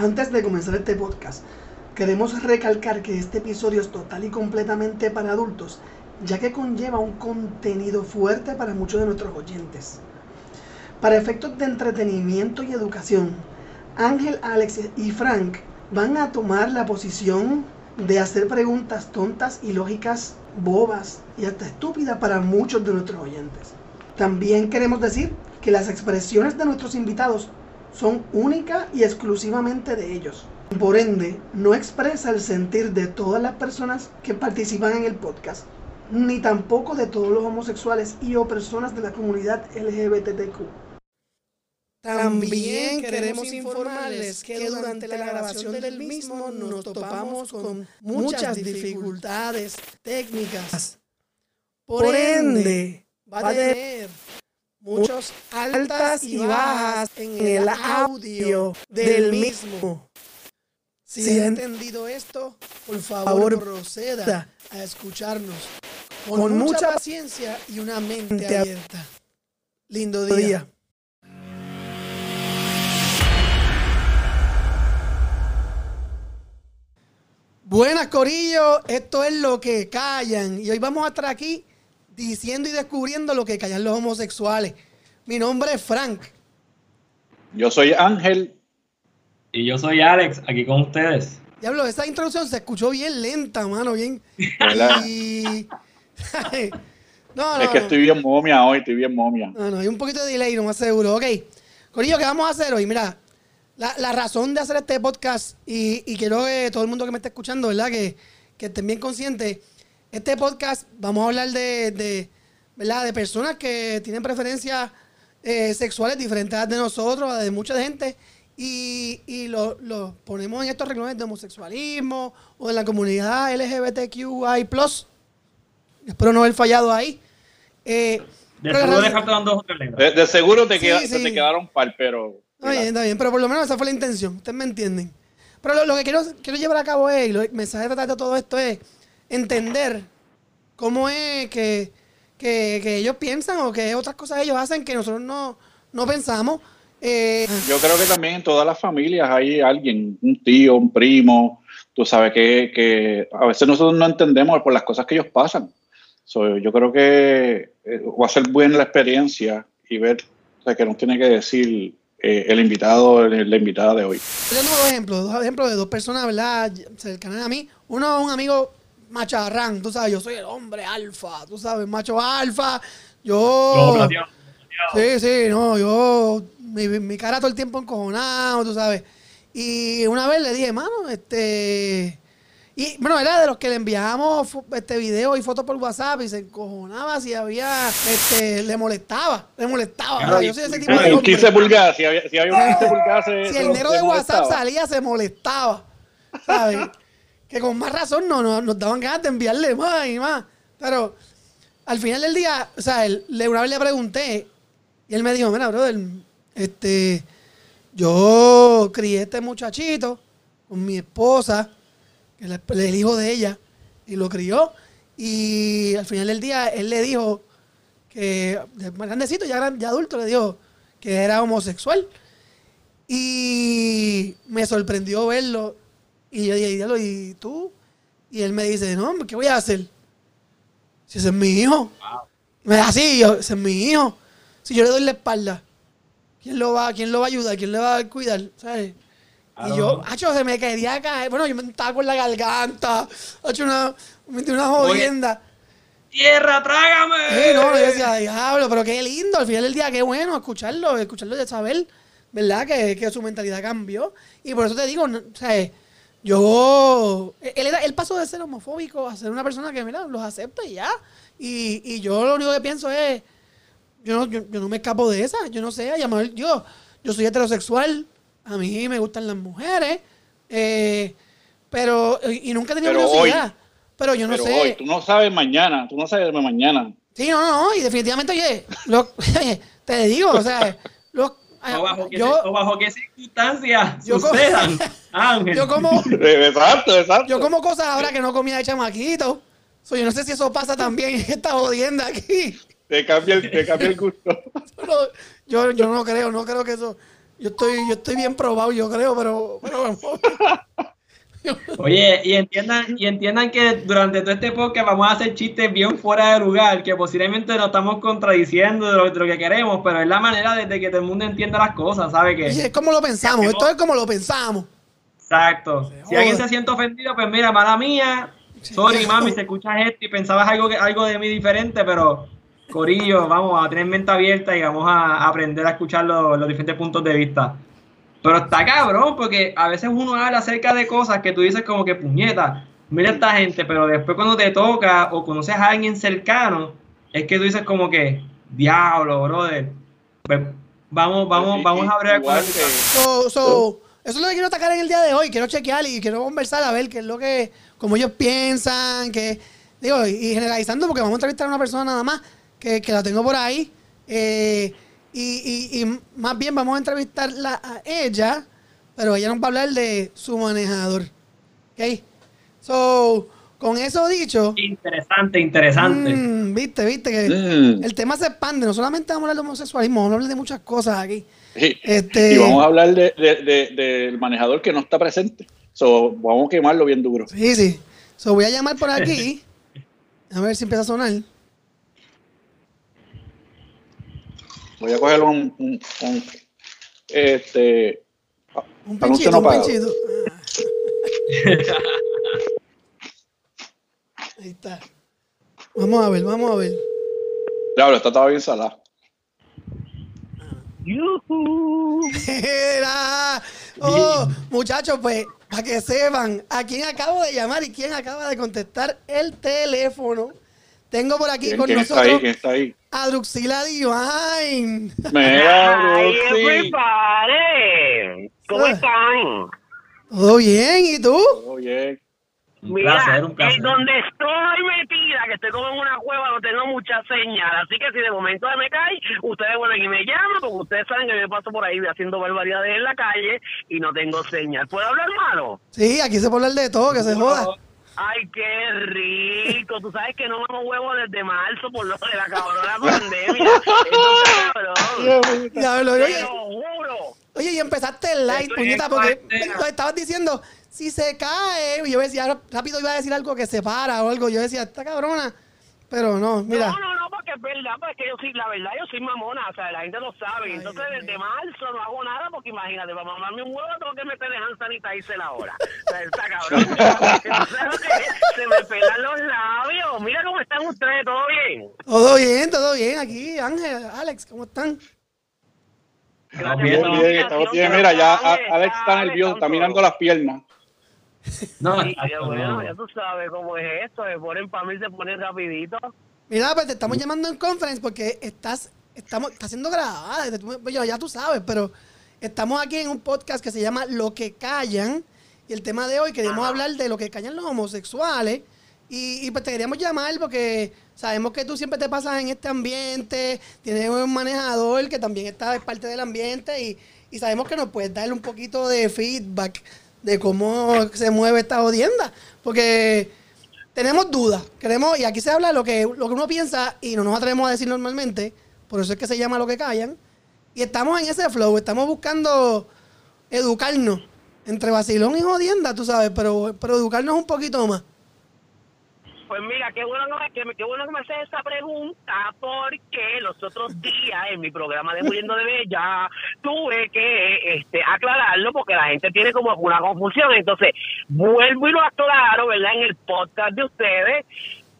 Antes de comenzar este podcast, queremos recalcar que este episodio es total y completamente para adultos, ya que conlleva un contenido fuerte para muchos de nuestros oyentes. Para efectos de entretenimiento y educación, Ángel, Alex y Frank van a tomar la posición de hacer preguntas tontas y lógicas, bobas y hasta estúpidas para muchos de nuestros oyentes. También queremos decir que las expresiones de nuestros invitados son únicas y exclusivamente de ellos. Por ende, no expresa el sentir de todas las personas que participan en el podcast, ni tampoco de todos los homosexuales y o personas de la comunidad LGBTQ. También queremos informarles que durante la grabación del mismo nos topamos con muchas dificultades técnicas. Por ende, va a tener muchos altas y bajas en el audio del mismo. Si ha entendido esto, por favor proceda a escucharnos con mucha paciencia y una mente abierta. Lindo día. Buenas, Corillo. Esto es lo que callan. Y hoy vamos a estar aquí diciendo y descubriendo lo que callan los homosexuales. Mi nombre es Frank. Yo soy Ángel. Y yo soy Alex, aquí con ustedes. Diablo, esa introducción se escuchó bien lenta, mano, bien. Y... no, no, es que estoy bien momia hoy, estoy bien momia. No, no, hay un poquito de delay, no más seguro. Ok. Corillo, ¿qué vamos a hacer hoy? Mira, la, razón de hacer este podcast, y, quiero que todo el mundo que me esté escuchando, ¿verdad? Que, que estén bien conscientes. Este podcast, vamos a hablar de, ¿verdad? De personas que tienen preferencias eh, sexuales diferentes de nosotros, de mucha gente, y, y lo, ponemos en estos reglamentos de homosexualismo o de la comunidad LGBTQI+. Espero no haber fallado ahí. Eh, de, seguro dos de, seguro te, te quedaron par, pero Está bien, está bien, pero por lo menos esa fue la intención, ustedes me entienden. Pero lo, que quiero, quiero llevar a cabo es, y el mensaje de todo esto es entender cómo es que, ellos piensan o que otras cosas ellos hacen que nosotros no, pensamos. Eh, Yo creo que también en todas las familias hay alguien, un tío, un primo, tú sabes que, a veces nosotros no entendemos por las cosas que ellos pasan. yo creo que eh, va a ser buena la experiencia y ver que nos tiene que decir eh, el invitado, la invitada de hoy. Yo tengo dos ejemplos, dos ejemplos de dos personas, ¿verdad? Cercanas a mí. Uno, un amigo macharrán, tú sabes, yo soy el hombre alfa, tú sabes, macho alfa. Yo. sí, sí, no, yo. Mi, mi cara todo el tiempo encojonado, tú sabes. Y una vez le dije, mano, este y bueno, era de los que le enviábamos este video y fotos por WhatsApp y se encojonaba si había, este, le molestaba, le molestaba. yo soy ese tipo de 15 pulgadas, si había, si había un 15 pulgadas se, Si el negro de WhatsApp salía, se molestaba. ¿Sabes? Que con más razón no, no, nos daban ganas de enviarle más y más. Pero al final del día, o sea, él, una vez le pregunté y él me dijo, mira, brother, este, yo crié este muchachito con mi esposa el, el hijo de ella, y lo crió. Y al final del día, él le dijo que, más grandecito, ya, ya adulto, le dijo que era homosexual. Y me sorprendió verlo. Y yo dije, ¿y tú? Y él me dice, no, ¿qué voy a hacer? Si ese es mi hijo. Me da así, ese es mi hijo. Si yo le doy la espalda, ¿quién lo va, quién lo va a ayudar? ¿Quién le va a cuidar? ¿Sabes? Y yo, hacho, se me quería caer. Bueno, yo me estaba con la garganta. Hacho, una, una jodienda. ¡Tierra, trágame! Sí, no, yo decía, diablo, pero qué lindo. Al final del día, qué bueno escucharlo, escucharlo de saber, ¿verdad? Que, que su mentalidad cambió. Y por eso te digo, o sea, yo. Él, él pasó de ser homofóbico a ser una persona que, mira, los acepta y ya. Y, y yo lo único que pienso es. Yo no, yo, no me escapo de esa. Yo no sé, llamar. Yo, yo soy heterosexual a mí me gustan las mujeres, eh, pero, y nunca he tenido curiosidad. pero yo no pero sé. Hoy, tú no sabes mañana, tú no sabes mañana. Sí, no, no, y definitivamente, oye, lo, te digo, o sea, lo, o bajo, qué, yo, bajo qué circunstancias yo sucedan, como, Ángel. Yo como, exacto, exacto. Yo como cosas ahora que no comía de chamaquito. So, yo no sé si eso pasa también en esta jodienda aquí. Te cambia el, te cambia el gusto. yo, yo no creo, no creo que eso Yo estoy, yo estoy bien probado, yo creo, pero, pero Oye, y entiendan, y entiendan que durante todo este podcast vamos a hacer chistes bien fuera de lugar, que posiblemente nos estamos contradiciendo de lo, que queremos, pero es la manera de, que todo el mundo entienda las cosas, ¿sabe? Que, es como lo pensamos, esto es como lo pensamos. Exacto. Si alguien se siente ofendido, pues mira, mala mía, sorry mami, si escuchas esto y pensabas algo, algo de mí diferente, pero Corillo, vamos a tener mente abierta y vamos a aprender a escuchar los diferentes puntos de vista. Pero está cabrón, porque a veces uno habla acerca de cosas que tú dices como que puñeta, mira esta gente, pero después cuando te toca o conoces a alguien cercano, es que tú dices como que, diablo, brother. Pues, vamos, vamos, vamos a abrir so, so, Eso es lo que quiero atacar en el día de hoy. Quiero chequear y quiero conversar a ver qué es lo que, como ellos piensan, que, digo, y generalizando, porque vamos a entrevistar a una persona nada más que, que la tengo por ahí. Eh, y, y, más bien vamos a entrevistarla a ella, pero ella nos va a hablar de su manejador. ¿Ok? So, con eso dicho. Interesante, interesante. Mm, viste, viste que mm. el tema se expande. No solamente vamos a hablar de homosexualismo, vamos a hablar de muchas cosas aquí. Este, y vamos a hablar del de, de, manejador que no está presente. So, vamos a quemarlo bien duro. Sí, sí. So, voy a llamar por aquí. a ver si empieza a sonar. Voy a coger un, un, un este un pinchito, un pinchito. Ahí está. Vamos a ver, vamos a ver. Diablo, está todo bien salado. Era. Oh, muchachos, pues, para que sepan, a quién acabo de llamar y quién acaba de contestar el teléfono. Tengo por aquí con nosotros. Está ahí? ¿Quién está ahí? a Druxila Divine. Mira, everybody. ¿Cómo ah. están? Todo bien, ¿y tú? Todo bien. Mira, placer, un placer. donde estoy metida, que estoy como en una cueva, no tengo mucha señal. Así que si de momento me cae, ustedes vuelven y me llaman, porque ustedes saben que yo paso por ahí haciendo barbaridades en la calle y no tengo señal. ¿Puedo hablar malo? Sí, aquí se puede hablar de todo, que se joda. Ay, qué rico. Tú sabes que no vamos huevo desde marzo por lo de la cabrona pandemia. Eso cabrón. Diablo, Te lo juro. Oye, y empezaste el live, puñeta, porque estabas diciendo, si se cae, y yo decía, rápido iba a decir algo que se para o algo. Yo decía, esta cabrona. Pero no, mira. No, no, no, porque es verdad, porque yo sí, la verdad, yo soy mamona, o sea, la gente lo sabe. Entonces, desde marzo no hago nada, porque imagínate, para mamarme un huevo tengo que meter en hand sanitizer la hora. O sea, está cabrón. Se me pelan los labios. Mira cómo están ustedes, ¿todo bien? Todo bien, todo bien. Aquí, Ángel, Alex, ¿cómo están? Estamos bien, bien, estamos bien. Mira, ya Alex está nervioso, está mirando las piernas. No, sí, bueno, ya tú sabes cómo es esto, se ponen para mí, se ponen rapidito. Mira, pues te estamos llamando en conference porque estás, estamos, está siendo grabada, ya tú sabes, pero estamos aquí en un podcast que se llama Lo que callan, y el tema de hoy queremos hablar de lo que callan los homosexuales, y, pues te queríamos llamar porque sabemos que tú siempre te pasas en este ambiente, tienes un manejador que también está es parte del ambiente, y, y sabemos que nos puedes darle un poquito de feedback de cómo se mueve esta odienda. Porque tenemos dudas, queremos, y aquí se habla lo que, lo que uno piensa y no nos atrevemos a decir normalmente, por eso es que se llama lo que callan. Y estamos en ese flow, estamos buscando educarnos entre vacilón y jodienda, tú sabes, pero, pero educarnos un poquito más. Pues mira, qué bueno, que, qué bueno que me haces esa pregunta, porque los otros días en mi programa de Muriendo de Bella tuve que este, aclararlo porque la gente tiene como una confusión. Entonces, vuelvo y lo aclaro, ¿verdad? En el podcast de ustedes,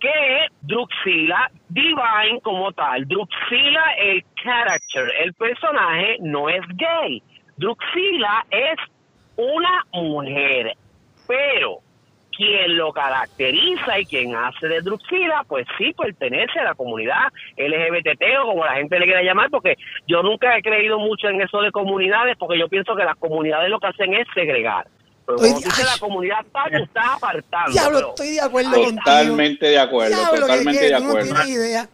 que Druxila Divine como tal, Druxila el character, el personaje no es gay. Druxila es una mujer, pero quien lo caracteriza y quien hace de Druxila, pues sí pertenece a la comunidad LGBT o como la gente le quiera llamar, porque yo nunca he creído mucho en eso de comunidades, porque yo pienso que las comunidades lo que hacen es segregar. Pero como dice la comunidad está, está apartando. Diablo, estoy de acuerdo Totalmente de acuerdo, totalmente de acuerdo. No idea.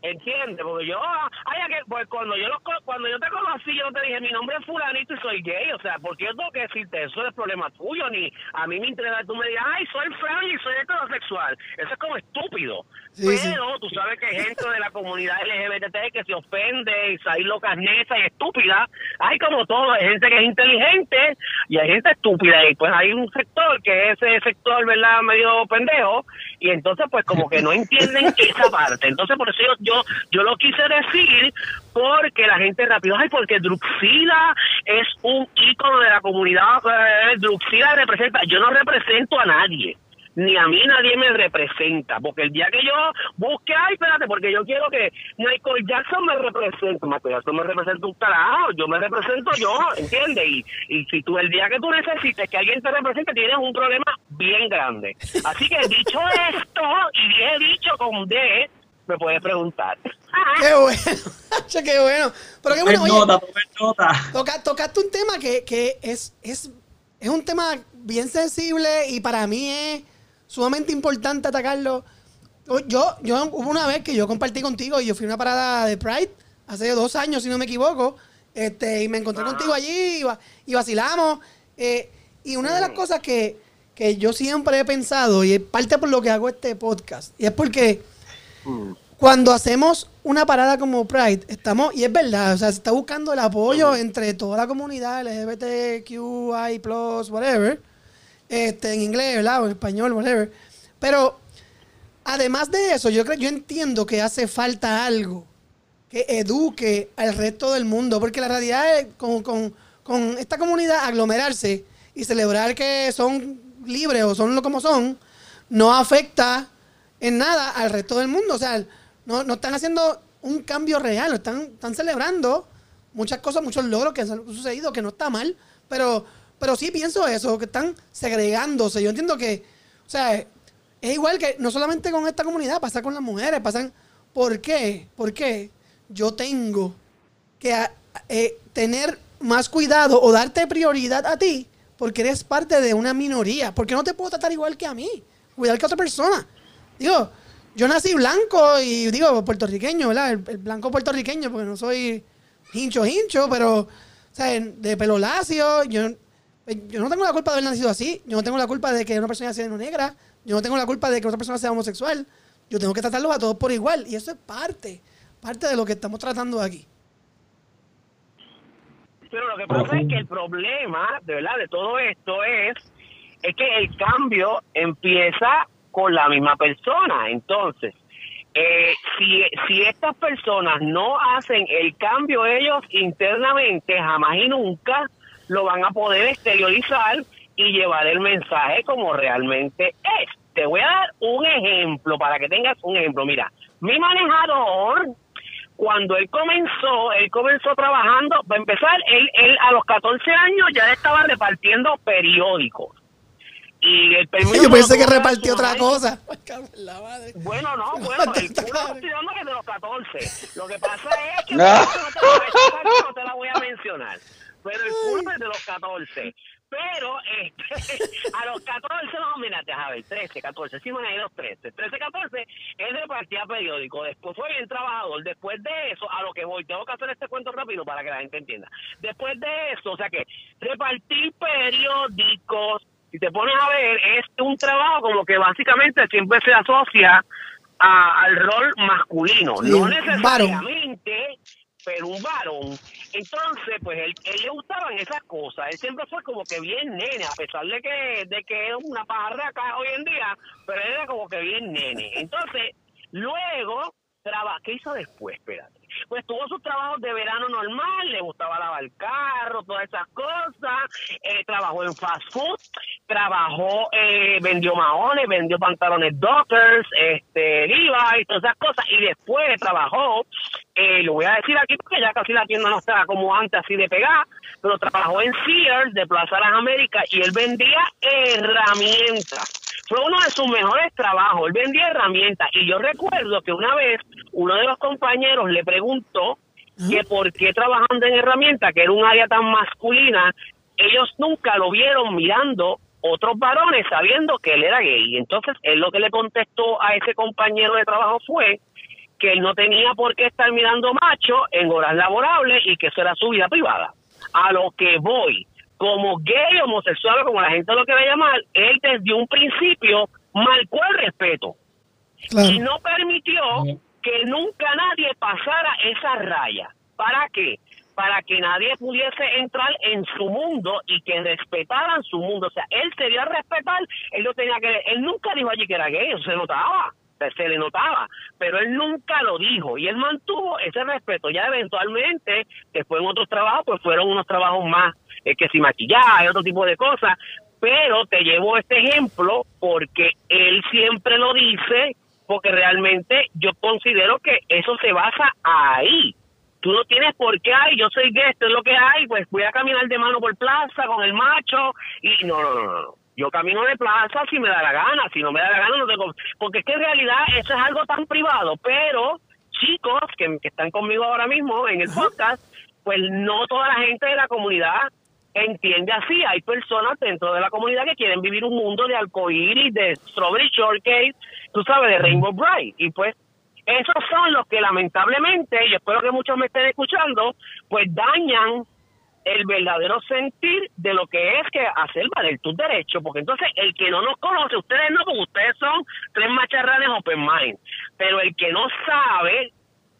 ¿Entiendes? Porque yo, ay, que, pues cuando yo lo, cuando yo te conocí, yo te dije, mi nombre es fulanito y soy gay, o sea, ¿por qué yo tengo que decirte eso? es problema tuyo, ni a mí me interesa tú me digas, ay, soy friendly y soy heterosexual. Eso es como estúpido. Pero tú sabes que hay gente de la comunidad LGBT que se ofende y sale loca, neta y estúpida. Hay como todo, hay gente que es inteligente y hay gente estúpida. Y pues hay un sector que es ese sector, ¿verdad?, medio pendejo. Y entonces, pues como que no entienden esa parte. Entonces, por eso yo yo, yo lo quise decir porque la gente rápido, ay, porque Druxila es un ícono de la comunidad, eh, Druxila representa, yo no represento a nadie ni a mí nadie me representa, porque el día que yo busque, ay, espérate, porque yo quiero que Michael Jackson me represente, Michael Jackson me representa un carajo, yo me represento yo, ¿entiendes? Y, y si tú el día que tú necesites que alguien te represente, tienes un problema bien grande. Así que dicho esto, y bien dicho con D, me puedes preguntar. Qué bueno, qué bueno. Pero qué bueno, oye, toca, tocaste un tema que, que es, es, es un tema bien sensible y para mí es sumamente importante atacarlo. Yo, yo hubo una vez que yo compartí contigo y yo fui a una parada de Pride hace dos años, si no me equivoco, este, y me encontré contigo allí y, vacilamos. Eh, y una de las mm. cosas que, que yo siempre he pensado, y es parte por lo que hago este podcast, y es porque cuando hacemos una parada como Pride, estamos, y es verdad, o sea, se está buscando el apoyo entre toda la comunidad LGBTQI, whatever, este, en inglés, ¿verdad? En español, whatever. Pero, además de eso, yo, creo, yo entiendo que hace falta algo que eduque al resto del mundo, porque la realidad es con, con, con esta comunidad aglomerarse y celebrar que son libres o son lo como son, no afecta en nada al resto del mundo. O sea, no, no están haciendo un cambio real, están, están celebrando muchas cosas, muchos logros que han sucedido, que no está mal, pero, pero sí pienso eso, que están segregándose. Yo entiendo que, o sea, es igual que no solamente con esta comunidad, pasa con las mujeres, pasan... ¿Por qué? ¿Por qué yo tengo que eh, tener más cuidado o darte prioridad a ti porque eres parte de una minoría? Porque no te puedo tratar igual que a mí, cuidar que a otra persona. Digo, yo nací blanco y digo puertorriqueño, ¿verdad? El, blanco puertorriqueño, porque no soy hincho, hincho, pero, o sea, de pelo lacio, yo, yo no tengo la culpa de haber nacido así, yo no tengo la culpa de que una persona sea negra, yo no tengo la culpa de que otra persona sea homosexual, yo tengo que tratarlos a todos por igual, y eso es parte, parte de lo que estamos tratando aquí. Pero lo que pasa es que el problema, de verdad, de todo esto es, es que el cambio empieza con la misma persona. Entonces, eh, si, si estas personas no hacen el cambio ellos internamente, jamás y nunca lo van a poder exteriorizar y llevar el mensaje como realmente es. Te voy a dar un ejemplo para que tengas un ejemplo. Mira, mi manejador, cuando él comenzó, él comenzó trabajando, para empezar, él, él a los 14 años ya estaba repartiendo periódicos. Y el permiso Yo pensé que repartió otra cosa. Bueno, no, bueno, el culo estoy dando que de los 14. Lo que pasa es que no, no te la voy a mencionar. Pero el culo es de los 14. Pero este, a los 14, no, mira, a ver, 13, 14, sí, me los 13. 13, 14, él repartía periódico. Después fue bien trabajador. Después de eso, a lo que voy, tengo que hacer este cuento rápido para que la gente entienda. Después de eso, o sea que repartir periódicos si te pones a ver, es un trabajo como que básicamente siempre se asocia al rol masculino, no necesariamente, pero un varón. Entonces, pues él, él le gustaban esas cosas, él siempre fue como que bien nene, a pesar de que, de que es una pajarra acá hoy en día, pero él era como que bien nene. Entonces, luego, ¿qué hizo después? Espérate pues tuvo sus trabajos de verano normal, le gustaba lavar el carro, todas esas cosas, eh, trabajó en fast food, trabajó, eh, vendió maones, vendió pantalones Dockers, este, Levi's, todas esas cosas, y después trabajó, eh, lo voy a decir aquí porque ya casi la tienda no está como antes así de pegar, pero trabajó en Sears de Plaza Las Américas y él vendía herramientas fue uno de sus mejores trabajos. Él vendía herramientas y yo recuerdo que una vez uno de los compañeros le preguntó que por qué trabajando en herramientas, que era un área tan masculina, ellos nunca lo vieron mirando otros varones sabiendo que él era gay. Entonces él lo que le contestó a ese compañero de trabajo fue que él no tenía por qué estar mirando macho en horas laborables y que eso era su vida privada. A lo que voy, como gay, homosexual como la gente lo quiere llamar, él desde un principio marcó el respeto y no permitió que nunca nadie pasara esa raya. ¿Para qué? Para que nadie pudiese entrar en su mundo y que respetaran su mundo. O sea, él se dio a respetar, él no tenía que, él nunca dijo allí que era gay, eso se notaba se le notaba, pero él nunca lo dijo y él mantuvo ese respeto. Ya eventualmente, después en otros trabajos, pues fueron unos trabajos más es que si maquillaje, otro tipo de cosas, pero te llevo este ejemplo porque él siempre lo dice, porque realmente yo considero que eso se basa ahí. Tú no tienes por qué, ay, yo soy gay, esto es lo que hay, pues voy a caminar de mano por plaza con el macho y no, no, no, no. Yo camino de plaza si me da la gana, si no me da la gana no tengo... Porque es que en realidad eso es algo tan privado, pero chicos que, que están conmigo ahora mismo en el podcast, pues no toda la gente de la comunidad entiende así. Hay personas dentro de la comunidad que quieren vivir un mundo de arcoíris, de strawberry shortcake, tú sabes, de rainbow bright. Y pues esos son los que lamentablemente, y espero que muchos me estén escuchando, pues dañan el verdadero sentir de lo que es que hacer valer tus derechos, porque entonces el que no nos conoce, ustedes no, porque ustedes son tres macharranes open mind, pero el que no sabe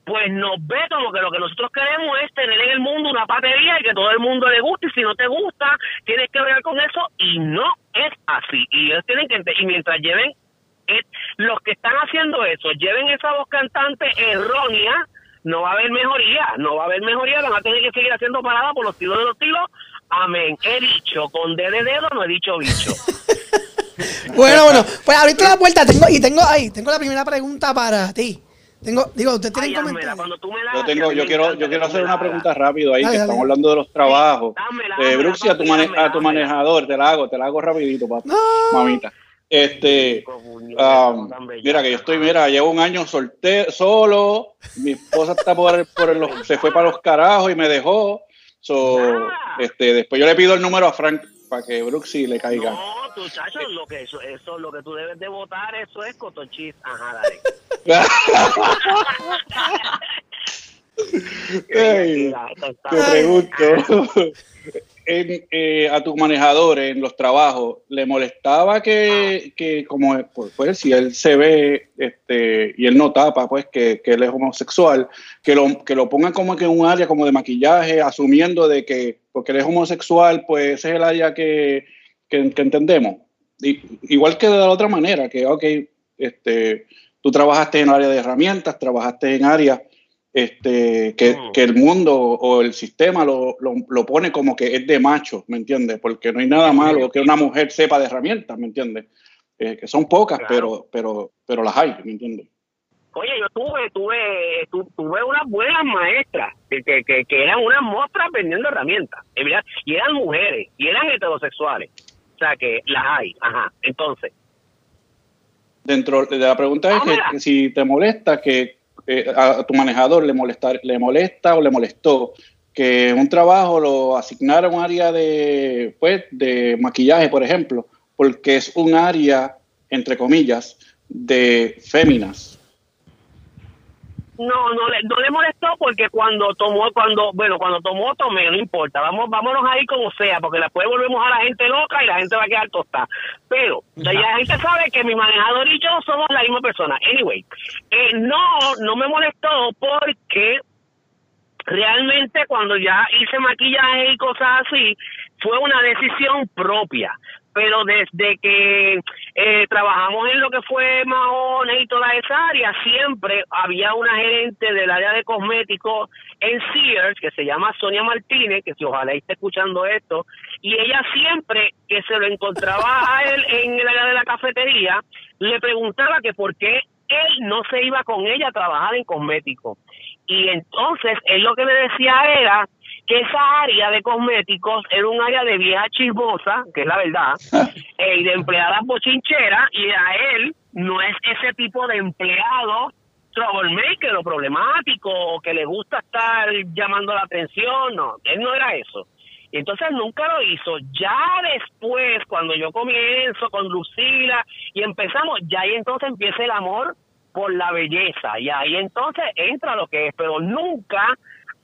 pues nos ve como que lo que nosotros queremos es tener en el mundo una patería y que todo el mundo le guste y si no te gusta tienes que ver con eso y no es así. Y ellos tienen que y mientras lleven los que están haciendo eso lleven esa voz cantante errónea no va a haber mejoría no va a haber mejoría van a tener que seguir haciendo parada por los tiros de los tiros. Amén. He dicho con D de dedo no he dicho bicho. Bueno bueno pues ahorita la puerta tengo y tengo ahí tengo la primera pregunta para ti tengo, digo, usted tiene comentarios. Yo tengo, yo quiero, yo quiero hacer una pregunta rápido ahí, que estamos hablando de los trabajos. Eh, Bruxy, a tu, a tu manejador, te la hago, te la hago rapidito, papá, mamita. Este, um, mira que yo estoy, mira, llevo un año soltero, solo, mi esposa está por, por los, se fue para los carajos y me dejó. So, este, después yo le pido el número a Frank para que Bruxy le caiga. No, muchachos, lo que eso, eso, lo que tú debes de votar, eso es cotochis. Ajá, dale. te pregunto, eh, a tu manejador en los trabajos, ¿le molestaba que, que como pues, pues, si él se ve este, y él no tapa, pues que, que, él es homosexual, que lo, que lo pongan como que en un área como de maquillaje, asumiendo de que porque él es homosexual, pues ese es el área que, que, entendemos? igual que de la otra manera, que, ok, este, tú trabajaste en el área de herramientas, trabajaste en áreas este, que, mm. que, el mundo o el sistema lo, lo, pone como que es de macho, ¿me entiendes? Porque no hay nada malo que una mujer sepa de herramientas, ¿me entiendes? Eh, que son pocas, pero, pero, pero las hay, ¿me entiendes? Oye, yo tuve, tuve, tuve unas buenas maestras que, que, que, eran unas mostras vendiendo herramientas, y eran mujeres, y eran heterosexuales. O sea, que las hay, ajá. Entonces. Dentro de la pregunta es que si te molesta que eh, a, tu manejador le molesta, le molesta o le molestó que un trabajo lo asignara a un área de, pues, de maquillaje, por ejemplo, porque es un área, entre comillas, de féminas. No, no le, no le molestó porque cuando tomó, cuando, bueno, cuando tomó, tomé, no importa, vamos, vámonos ahí como sea, porque después volvemos a la gente loca y la gente va a quedar tostada. Pero la gente sabe que mi manejador y yo somos la misma persona. Anyway, eh, no, no me molestó porque realmente cuando ya hice maquillaje y cosas así, fue una decisión propia pero desde que eh, trabajamos en lo que fue Mahone y toda esa área, siempre había una gerente del área de cosméticos en Sears, que se llama Sonia Martínez, que si ojalá esté escuchando esto, y ella siempre que se lo encontraba a él en el área de la cafetería, le preguntaba que por qué él no se iba con ella a trabajar en cosméticos. Y entonces él lo que le decía era que esa área de cosméticos era un área de vieja chismosa, que es la verdad, eh, y de empleadas bochincheras, y a él no es ese tipo de empleado troublemaker o problemático, o que le gusta estar llamando la atención, no, él no era eso. Y entonces nunca lo hizo. Ya después, cuando yo comienzo con Lucila y empezamos, ya ahí entonces empieza el amor por la belleza y ahí entonces entra lo que es, pero nunca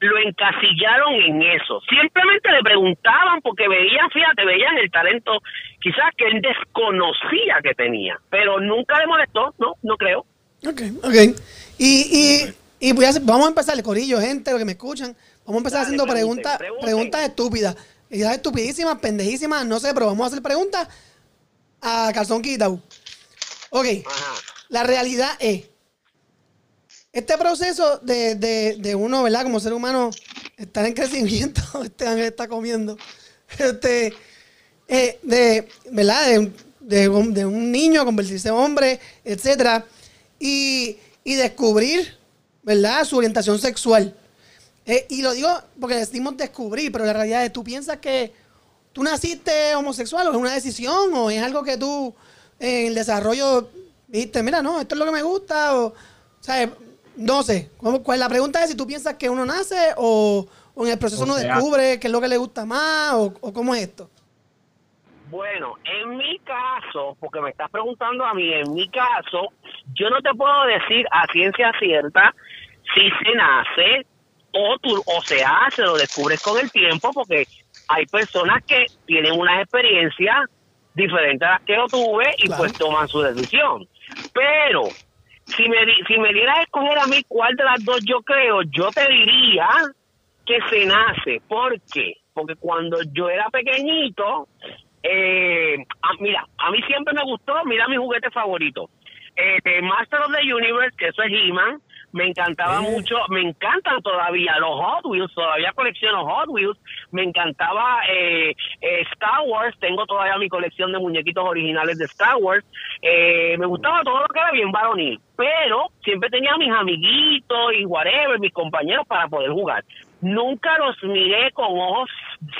lo encasillaron en eso. Simplemente le preguntaban porque veían, fíjate, veían el talento quizás que él desconocía que tenía, pero nunca le molestó, no, no creo. Ok, ok. Y, y, y voy a hacer- vamos a empezar, corillo, gente, los que me escuchan. Vamos a empezar Dale, haciendo pregunten, preguntas pregunten. preguntas estúpidas. Ideas estupidísimas, pendejísimas, no sé, pero vamos a hacer preguntas a calzón quitado. Ok, Ajá. la realidad es, este proceso de, de, de uno, ¿verdad? Como ser humano, estar en crecimiento, este ángel está comiendo, este, eh, de, ¿verdad? De, de un, niño convertirse en hombre, etcétera, y, y descubrir, ¿verdad? Su orientación sexual. Eh, y lo digo porque decimos descubrir, pero la realidad es, ¿tú piensas que tú naciste homosexual o es una decisión o es algo que tú en el desarrollo dijiste, mira, no, esto es lo que me gusta o, ¿sabes? No sé. ¿Cómo- cuál- la pregunta es si tú piensas que uno nace o, o en el proceso O uno sea- descubre qué es lo que le gusta más o, o cómo es esto. Bueno, en mi caso, porque me estás preguntando a mí, en mi caso, yo no te puedo decir a ciencia cierta si se nace o, tú, o se hace, lo descubres con el tiempo, porque hay personas que tienen unas experiencias diferentes a las que yo tuve y Claro. pues toman su decisión. Pero si me, si me dieras a escoger a mí cuál de las dos yo creo, yo te diría que se nace. ¿Por qué? Porque cuando yo era pequeñito, eh, a- mira, a mí siempre me gustó, mira mi juguete favorito. Eh, Master of the Universe, que eso es He-Man, me encantaba Eh. mucho, me encantan todavía los Hot Wheels, todavía colecciono Hot Wheels, me encantaba eh, eh, Star Wars, tengo todavía mi colección de muñequitos originales de Star Wars, eh, me gustaba todo lo que era bien varonil, pero siempre tenía mis amiguitos y whatever, mis compañeros para poder jugar. Nunca los miré con ojos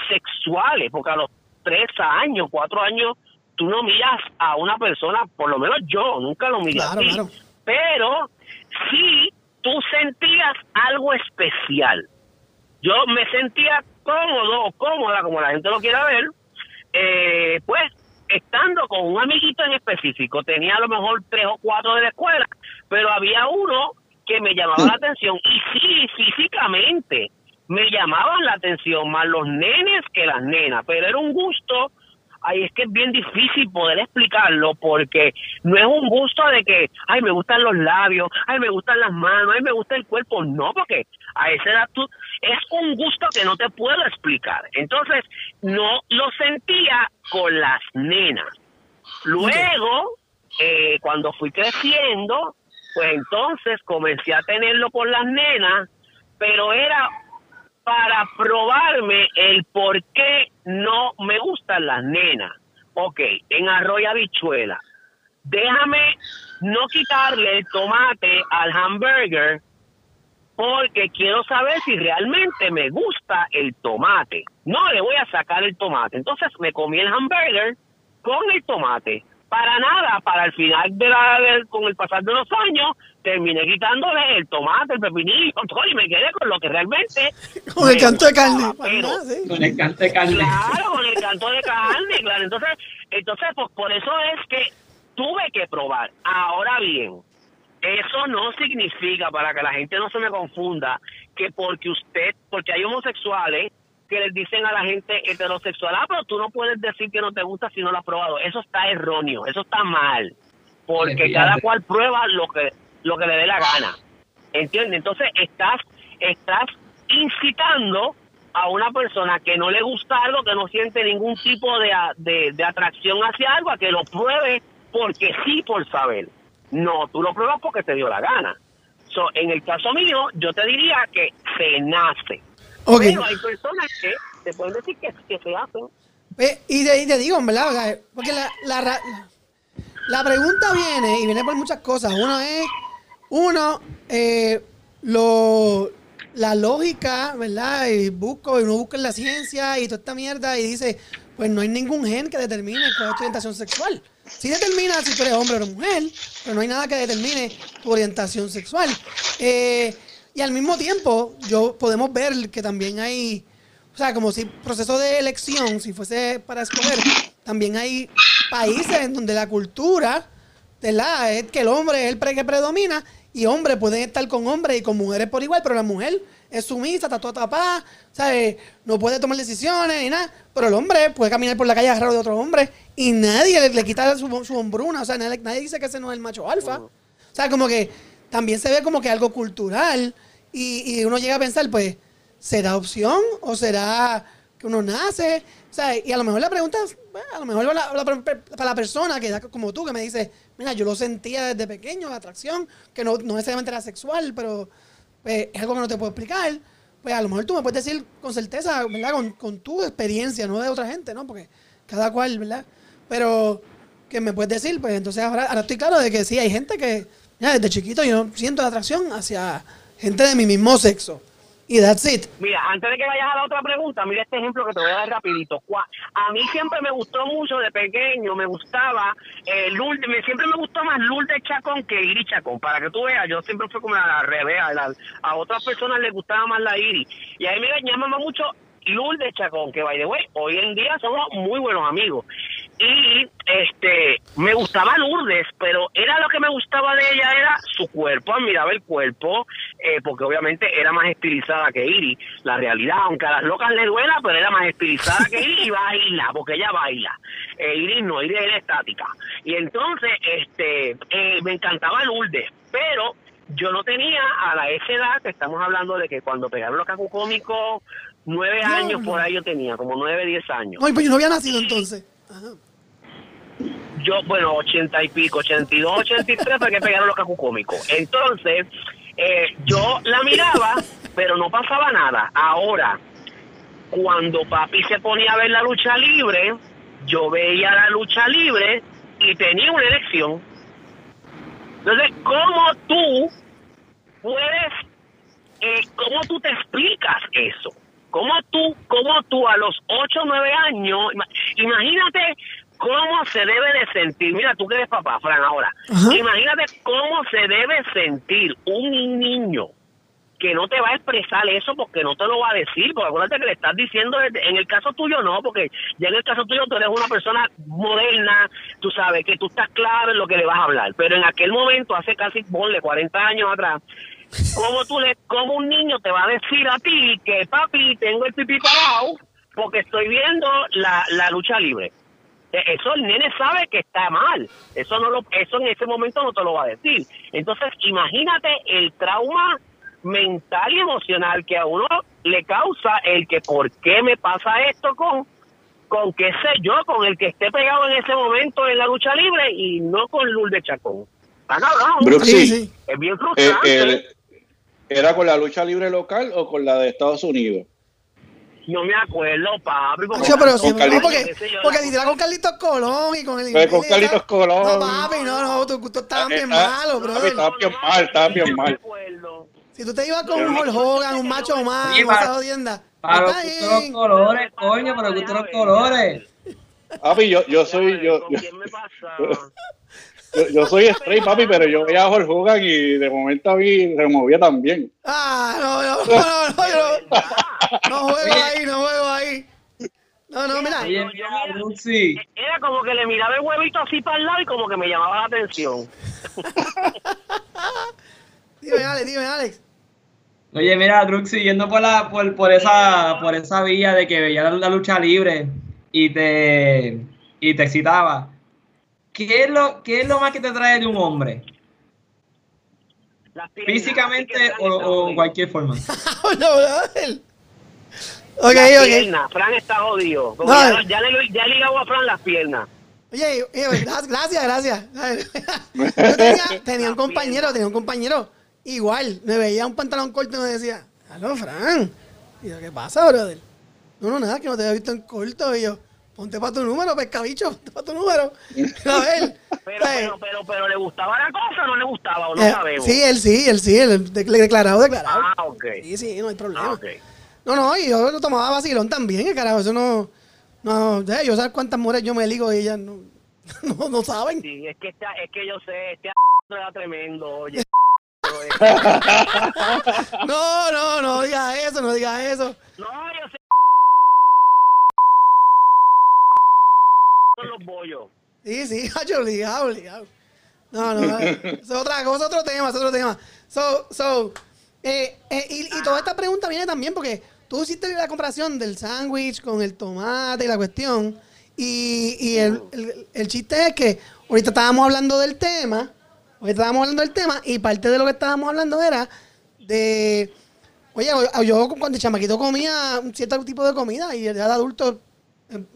sexuales, porque a los tres años, cuatro años, tú no miras a una persona, por lo menos yo, nunca lo miré Claro, así. claro. Pero sí, tú sentías algo especial. Yo me sentía cómodo o cómoda, como la gente lo quiera ver, eh, pues estando con un amiguito en específico. Tenía a lo mejor tres o cuatro de la escuela, pero había uno que me llamaba la atención y sí, físicamente me llamaban la atención más los nenes que las nenas, pero era un gusto Ay, es que es bien difícil poder explicarlo porque no es un gusto de que, ay, me gustan los labios, ay, me gustan las manos, ay, me gusta el cuerpo. No, porque a esa edad tú, es un gusto que no te puedo explicar. Entonces, no lo sentía con las nenas. Luego, eh, cuando fui creciendo, pues entonces comencé a tenerlo con las nenas, pero era para probarme el por qué no me gustan las nenas. Ok, en arroyo habichuela. Déjame no quitarle el tomate al hamburger porque quiero saber si realmente me gusta el tomate. No le voy a sacar el tomate. Entonces me comí el hamburger con el tomate. Para nada, para el final de la, del- con el pasar de los años, terminé quitándole el tomate, el pepinillo, todo, y me quedé con lo que realmente Con el canto de carne. gustaba, pero- sí. Con el canto de carne. Claro, con el canto de carne, claro. Entonces, entonces pues, por eso es que tuve que probar. Ahora bien, eso no significa, para que la gente no se me confunda, que porque usted, porque hay homosexuales que les dicen a la gente heterosexual, ah, pero tú no puedes decir que no te gusta si no lo has probado. Eso está erróneo, eso está mal. Porque cada cual prueba lo que, lo que le dé la gana. ¿Entiendes? Entonces estás, estás incitando a una persona que no le gusta algo, que no siente ningún tipo de, de, de atracción hacia algo, a que lo pruebe porque sí, por saber. No, tú lo pruebas porque te dio la gana. So, en el caso mío, yo te diría que se nace. Pero hay personas que te pueden decir que, que se hacen. Eh, y, te, y te digo, en verdad, o sea, porque la, la, la pregunta viene, y viene por muchas cosas. Uno es, uno, eh, lo, la lógica, ¿verdad? Y busco, y uno busca en la ciencia y toda esta mierda y dice, pues no hay ningún gen que determine cuál es tu orientación sexual. Sí determina si tú eres hombre o mujer, pero no hay nada que determine tu orientación sexual. Eh, y al mismo tiempo, yo podemos ver que también hay, o sea, como si proceso de elección, si fuese para escoger, también hay países en donde la cultura ¿verdad? Es que el hombre es el que predomina y hombres pueden estar con hombres y con mujeres por igual, pero la mujer es sumisa, está toda tapada, ¿sabes? No puede tomar decisiones y nada. Pero el hombre puede caminar por la calle agarrado de otro hombre y nadie le, le quita su, su hombruna. O sea, nadie, nadie dice que ese no es el macho alfa. O sea, como que también se ve como que algo cultural y, y uno llega a pensar, pues, ¿será opción o será que uno nace? O sea, y a lo mejor la pregunta, bueno, a lo mejor para la, la persona que como tú, que me dice, mira, yo lo sentía desde pequeño, la atracción, que no, necesariamente era sexual, pero pues, es algo que no te puedo explicar. Pues a lo mejor tú me puedes decir con certeza, ¿verdad? Con, tu experiencia, no de otra gente, ¿no? Porque cada cual, ¿verdad? Pero que me puedes decir, pues entonces ahora, estoy claro de que sí, hay gente que, ya desde chiquito yo siento la atracción hacia gente de mi mismo sexo. Y that's it. Mira, antes de que vayas a la otra pregunta, mira este ejemplo que te voy a dar rapidito. A mí siempre me gustó mucho de pequeño, me gustaba eh, Lourdes, siempre me gustó más Lourdes Chacón que Iris Chacón. Para que tú veas, yo siempre fui como la revés, a, a otras personas les gustaba más la Iris. Y a mí me llama mucho Lourdes Chacón, que by the way, hoy en día somos muy buenos amigos. Y este me gustaba Lourdes, pero era lo que me gustaba de ella era su cuerpo, admiraba el cuerpo, eh, porque obviamente era más estilizada que Iris, la realidad, aunque a las locas le duela, pero era más estilizada que Iris y baila, porque ella baila. Eh, Iris no, Iris era estática. Y entonces, este, eh, me encantaba Lourdes, pero yo no tenía a la esa edad, que estamos hablando de que cuando pegaron los cacucómicos, nueve No, años no. por ahí yo tenía, como nueve, diez años. Ay, pues yo no había nacido entonces. Ajá. Yo, bueno, ochenta y pico, 82, 83 fue que pegaron los cacucómicos. Entonces, eh, yo la miraba, pero no pasaba nada. Ahora, cuando papi se ponía a ver la lucha libre, yo veía la lucha libre y tenía una elección. Entonces, ¿cómo tú puedes, eh, cómo tú te explicas eso? ¿Cómo tú, cómo tú a los 8 o 9 años, ima- imagínate cómo se debe de sentir, mira tú que eres papá, Fran, ahora, Ajá. imagínate cómo se debe sentir un niño que no te va a expresar eso porque no te lo va a decir, porque acuérdate que le estás diciendo, en el caso tuyo no, porque ya en el caso tuyo tú eres una persona moderna, tú sabes que tú estás claro en lo que le vas a hablar, pero en aquel momento, hace casi, ponle 40 años atrás, ¿cómo, tú le, ¿cómo un niño te va a decir a ti que papi, tengo el pipí parado porque estoy viendo la, la lucha libre? Eh, Eso el nene sabe que está mal. Eso no lo, eso en ese momento no te lo va a decir. Entonces, imagínate el trauma mental y emocional que a uno le causa el que por qué me pasa esto con con qué sé yo, con el que esté pegado en ese momento en la lucha libre y no con Lourdes Chacón. Está cabrón. Brooks, Sí. Es bien Eh, frustrante. eh, ¿Era con la lucha libre local o con la de Estados Unidos? No me acuerdo, papi. porque- Nacho, pero con sí, no, Carlitos- porque, porque si era con Carlitos Colón y con el Pues con Carlitos. Colón. No, papi, no, no, tus gustos estaban Eh, bien ah, malos, papi, brother. estaba bien mal, estaba bien mal. acuerdo. Si tú te ibas con un Hulk Hogan, un Macho una para- jodienda. Para los gustos los colores, coño, para los gustos los colores. Papi, yo, yo soy, yo, ¿Con quién me pasa? Yo- yo soy straight, papi, pero yo veía a Hulk Hogan y de momento a mí se movía también. Ah, no, no, no, no, no, yo no, no juego ahí, no juego ahí. No, no, mira. Oye, mira, Bruxy. Era como que le miraba el huevito así para el lado y como que me llamaba la atención. Dime, Alex, dime, Alex. Oye, mira, Druxy, yendo por la, por, por esa, por esa vía de que veía la, la lucha libre y te, y te excitaba. ¿Qué es lo, qué es lo más que te trae de un hombre? Físicamente o, o en cualquier forma. no, brother. Ok, Las ok. piernas, Fran está jodido. No, ya, ya le, ya le a Fran las piernas. Oye, oye, gra- gracias, gracias. Yo tenía, tenía un compañero, tenía un compañero igual. Me veía un pantalón corto y me decía, aló, Fran. Y yo, ¿qué pasa, brother? No, no, nada, que no te había visto en corto. Y yo, ponte para tu número, pescabicho, ponte para tu número. A ver. Pero, ¿sabes? pero, pero, pero, ¿le gustaba la cosa o no le gustaba? O no Eh, sabemos. sí, él sí, él sí, él de- declarado, declarado. Ah, ok. Sí, sí, no hay problema. Ah, ok. No, no, y yo lo tomaba vacilón también, que carajo, eso no. No, ya, yo sé cuántas mujeres yo me ligo y ellas no, no, no saben. Sí, es que, esta, es que yo sé, este era tremendo, oye. No, no, no digas eso, no digas eso. No, yo sé. Bollos. Sí, sí, obligado, obligado. No, no, es otra cosa, otro tema, es otro tema. So, so, eh, eh, y, y toda esta pregunta viene también porque tú hiciste la comparación del sándwich con el tomate y la cuestión. Y, y el, el- el chiste es que ahorita estábamos hablando del tema, ahorita estábamos hablando del tema, y parte de lo que estábamos hablando era de, oye, yo cuando de chamaquito comía un cierto tipo de comida y ya de adulto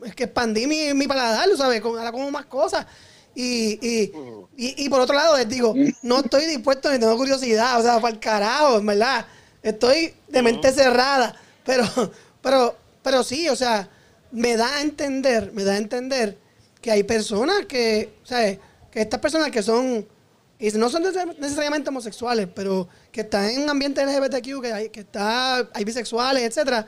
es que expandí mi, mi paladar, ¿sabes? Ahora como más cosas. Y, y, y, y por otro lado, les digo, no estoy dispuesto ni tengo curiosidad, o sea, para el carajo, en verdad. Estoy de mente cerrada. Pero, pero, pero sí, o sea, me da a entender, me da a entender que hay personas que, ¿sabes? Que estas personas que son, y no son neces- necesariamente homosexuales, pero que están en un ambiente LGBTQ, que hay, que está, hay bisexuales, etcétera,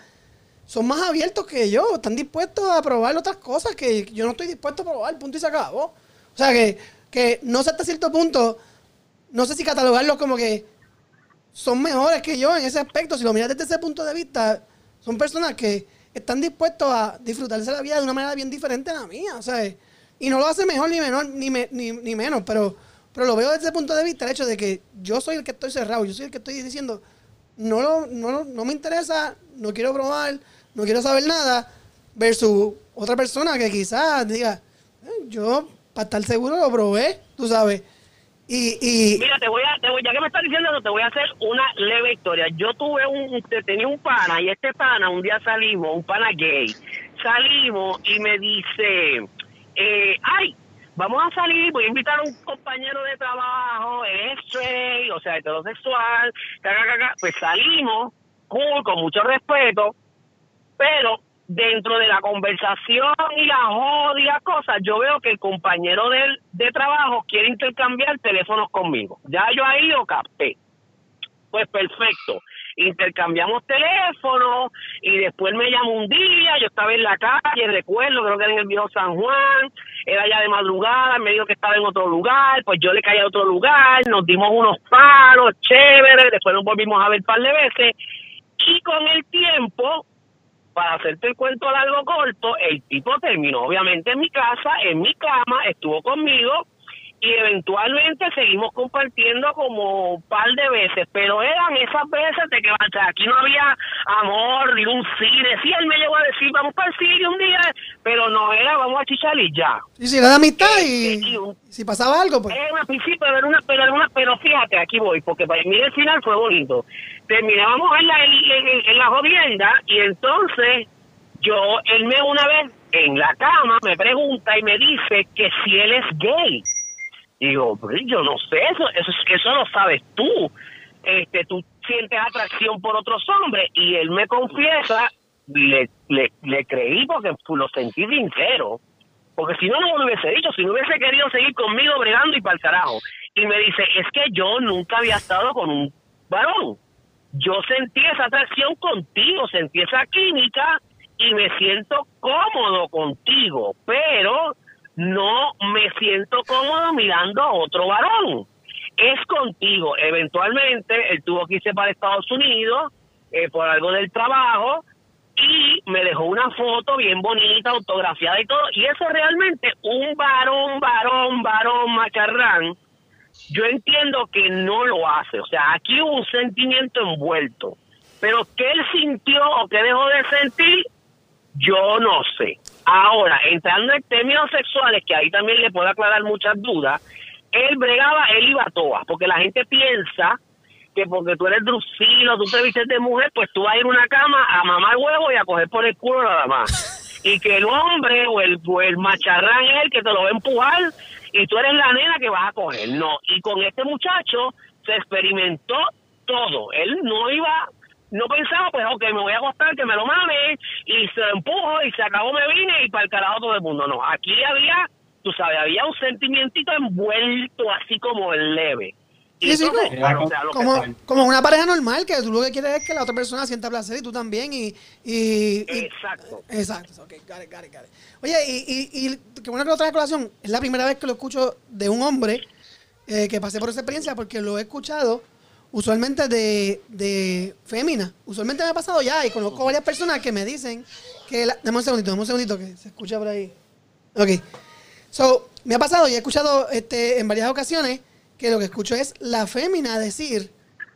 son más abiertos que yo, están dispuestos a probar otras cosas que yo no estoy dispuesto a probar, punto y se acabó. O sea que, que no sé hasta cierto punto, no sé si catalogarlos como que son mejores que yo en ese aspecto. Si lo miras desde ese punto de vista, son personas que están dispuestos a disfrutarse la vida de una manera bien diferente a la mía. O sea, y no lo hace mejor ni menor ni, me- ni, ni menos, pero, pero lo veo desde ese punto de vista, el hecho de que yo soy el que estoy cerrado, yo soy el que estoy diciendo, no, lo- no, no me interesa, no quiero probar, no quiero saber nada, versus otra persona que quizás diga, "Eh, yo para estar seguro lo probé, tú sabes. Y, y Mira, te voy a, te voy, ya que me estás diciendo eso, te voy a hacer una leve historia. Yo tuve un, te- tenía un pana y este pana, un día salimos, un pana gay, salimos y me dice, eh, ay, vamos a salir, voy a invitar a un compañero de trabajo, es straight, o sea, heterosexual, pues salimos, cool, con mucho respeto, pero dentro de la conversación y la joda y las cosas, yo veo que el compañero del, de trabajo quiere intercambiar teléfonos conmigo. Ya yo ahí lo capté. Pues perfecto. Intercambiamos teléfonos y después me llamó un día, yo estaba en la calle, recuerdo, creo que era en el viejo San Juan, era ya de madrugada, me dijo que estaba en otro lugar, pues yo le caí a otro lugar, nos dimos unos palos chéveres, después nos volvimos a ver un par de veces y con el tiempo para hacerte el cuento largo corto, el tipo terminó obviamente en mi casa, en mi cama, estuvo conmigo y eventualmente seguimos compartiendo como un par de veces, pero eran esas veces de que o sea, aquí no había amor, ni un cine, sí, él me llegó a decir, vamos para el cine un día, pero no era, vamos a chichar y ya. y si era de amistad y y un- si pasaba algo, pues... Era una principio, pero era una, pero era una, pero fíjate, aquí voy, porque para mí el final fue bonito. Terminábamos en la, en, en- en la jodienda y entonces yo, él me una vez en la cama me pregunta y me dice que si él es gay. Digo, "Pero yo no sé, eso, eso, eso lo sabes tú. Este, tú sientes atracción por otros hombres y él me confiesa, le, le, le creí porque lo sentí sincero. Porque si no, no me hubiese dicho. Si no hubiese querido seguir conmigo bregando y para el carajo. Y me dice, es que yo nunca había estado con un varón. Yo sentí esa atracción contigo, sentí esa química y me siento cómodo contigo, pero no me siento cómodo mirando a otro varón. Es contigo. Eventualmente, él tuvo que irse para Estados Unidos eh, por algo del trabajo y me dejó una foto bien bonita, autografiada y todo. Y eso realmente, un varón, varón, varón, macharrán, yo entiendo que no lo hace. O sea, aquí hubo un sentimiento envuelto. Pero que él sintió o que dejó de sentir, yo no sé. Ahora, entrando en términos sexuales, que ahí también le puedo aclarar muchas dudas, él bregaba, él iba a todas, porque la gente piensa que porque tú eres drusilo, tú te vistes de mujer, pues tú vas a ir a una cama a mamar huevo y a coger por el culo nada más. Y que el hombre o el, o el macharrán es el que te lo va a empujar y tú eres la nena que vas a coger. No, y con este muchacho se experimentó todo. Él no iba, no pensaba, pues, ok, me voy a acostar, que me lo mame, y se lo empujo, y se acabó, me vine, y para el carajo todo el mundo. No, aquí había, tú sabes, había un sentimientito envuelto así como el leve. Y Sí, sí, entonces, como- bueno, o sea, lo que Como, una pareja normal, que tú lo que quieres es que la otra persona sienta placer y tú también. Y, y, y- Exacto. Exacto. Ok, got it, got it, got it. Oye, y, y, y qué bueno que lo traes a colación. Es la primera vez que lo escucho de un hombre eh, que pasé por esa experiencia porque lo he escuchado usualmente de, de fémina. Usualmente me ha pasado ya y conozco varias personas que me dicen que... La, dame un segundito, dame un segundito que se escucha por ahí. Ok. So, me ha pasado y he escuchado este, en varias ocasiones que lo que escucho es la fémina decir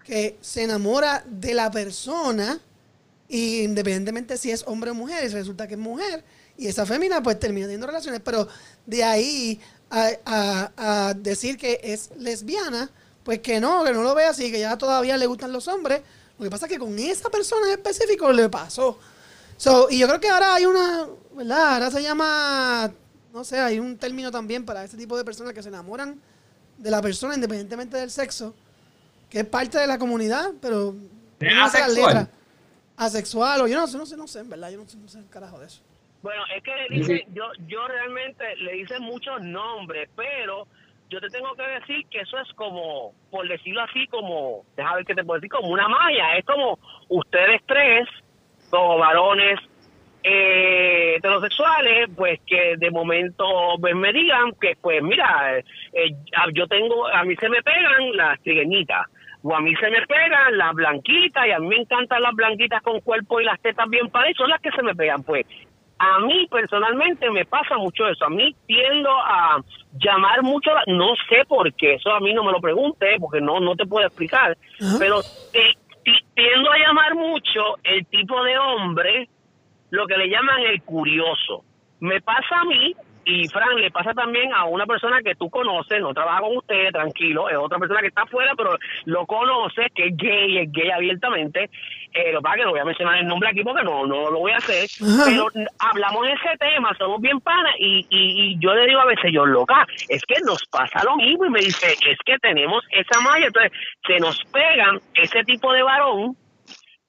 que se enamora de la persona y independientemente si es hombre o mujer, y resulta que es mujer y esa fémina pues termina teniendo relaciones, pero de ahí a, a, decir que es lesbiana, pues que no, que no lo ve así, que ya todavía le gustan los hombres. Lo que pasa es que con esa persona en específico le pasó. So, y yo creo que ahora hay una, ¿verdad? Ahora se llama, no sé, hay un término también para ese tipo de personas que se enamoran de la persona independientemente del sexo, que es parte de la comunidad, pero... asexual. asexual, o yo no sé, no sé, no sé, en verdad, yo no sé, no sé el carajo de eso. Bueno, es que dice, yo, yo realmente le hice muchos nombres, pero yo te tengo que decir que eso es como, por decirlo así, como, déjame ver qué te puedo decir, como una malla. Es como ustedes tres, como varones eh, heterosexuales, pues que de momento pues, me digan que, pues mira, eh, yo tengo, a mí se me pegan las trigueñitas o a mí se me pegan las blanquitas y a mí me encantan las blanquitas con cuerpo y las tetas bien para son las que se me pegan. Pues a mí personalmente me pasa mucho eso. A mí tiendo a llamar mucho, no sé por qué, eso a mí no me lo pregunte, porque no, no te puedo explicar, pero tiendo a llamar mucho el tipo de hombre, lo que le llaman el curioso. Me pasa a mí y Fran, le pasa también a una persona que tú conoces, no trabaja con usted, tranquilo, es otra persona que está afuera, pero lo conoces, que es gay, es gay abiertamente. Eh, lo que pasa es que no voy a mencionar el nombre aquí porque no, no lo voy a hacer, pero hablamos de ese tema, somos bien panas y, y, yo le digo a veces, yo loca, es que nos pasa lo mismo y me dice, es que tenemos esa malla, entonces se nos pegan ese tipo de varón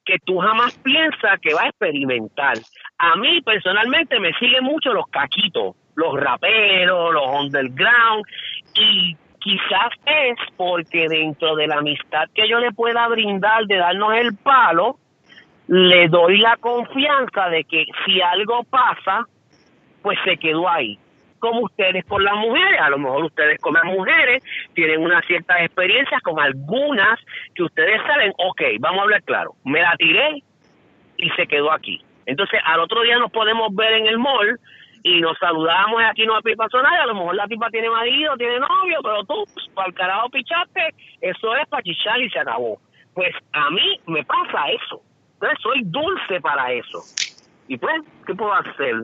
que tú jamás piensas que va a experimentar. A mí personalmente me siguen mucho los caquitos los raperos, los underground, y quizás es porque dentro de la amistad que yo le pueda brindar de darnos el palo, le doy la confianza de que si algo pasa, pues se quedó ahí. Como ustedes con las mujeres, a lo mejor ustedes con las mujeres tienen unas ciertas experiencias con algunas que ustedes saben, ok, vamos a hablar claro, me la tiré y se quedó aquí. Entonces al otro día nos podemos ver en el mall y nos saludamos y aquí no pasó nada, a lo mejor la tipa tiene marido, tiene novio, pero tú, para el carajo pichaste, eso es para chichar y se acabó. Pues a mí me pasa eso. Entonces soy dulce para eso. Y pues, ¿qué puedo hacer?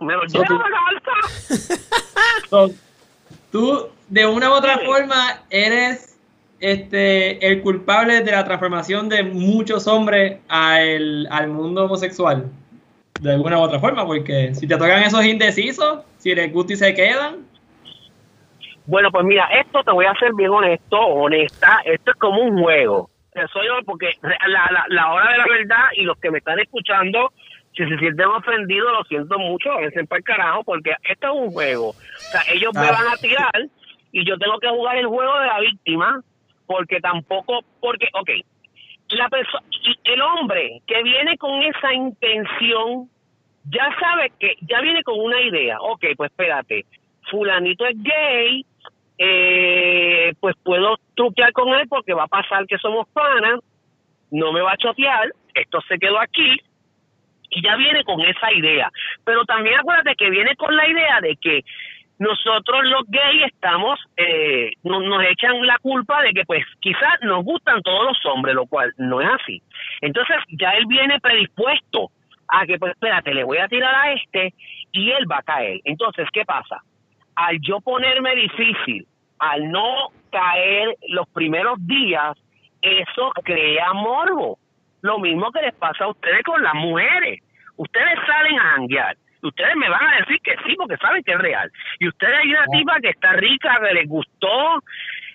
Me lo llevo a la Tú, de una u otra forma, eres este el culpable de la transformación de muchos hombres al, al mundo homosexual de alguna u otra forma, porque si te tocan esos indecisos, si les gusta y se quedan. Bueno, pues mira, esto te voy a ser bien honesto, honesta, esto es como un juego. Soy yo porque la, la, hora de la verdad y los que me están escuchando, si se sienten ofendidos, lo siento mucho, a veces para el carajo, porque esto es un juego. O sea, ellos me van a tirar y yo tengo que jugar el juego de la víctima, porque tampoco, porque, ok, la el hombre que viene con esa intención ya sabe que ya viene con una idea. Ok, pues espérate, fulanito es gay, eh, pues puedo truquear con él porque va a pasar que somos panas, no me va a chotear, esto se quedó aquí y ya viene con esa idea. Pero también acuérdate que viene con la idea de que nosotros los gays estamos, eh, nos, nos echan la culpa de que pues quizás nos gustan todos los hombres, lo cual no es así. Entonces ya él viene predispuesto a que pues espérate, le voy a tirar a este y él va a caer. Entonces, ¿qué pasa? Al yo ponerme difícil, al no caer los primeros días, eso crea morbo. Lo mismo que les pasa a ustedes con las mujeres. Ustedes salen a hanguear ustedes me van a decir que sí, porque saben que es real. Y ustedes hay una ah. tipa que está rica, que les gustó,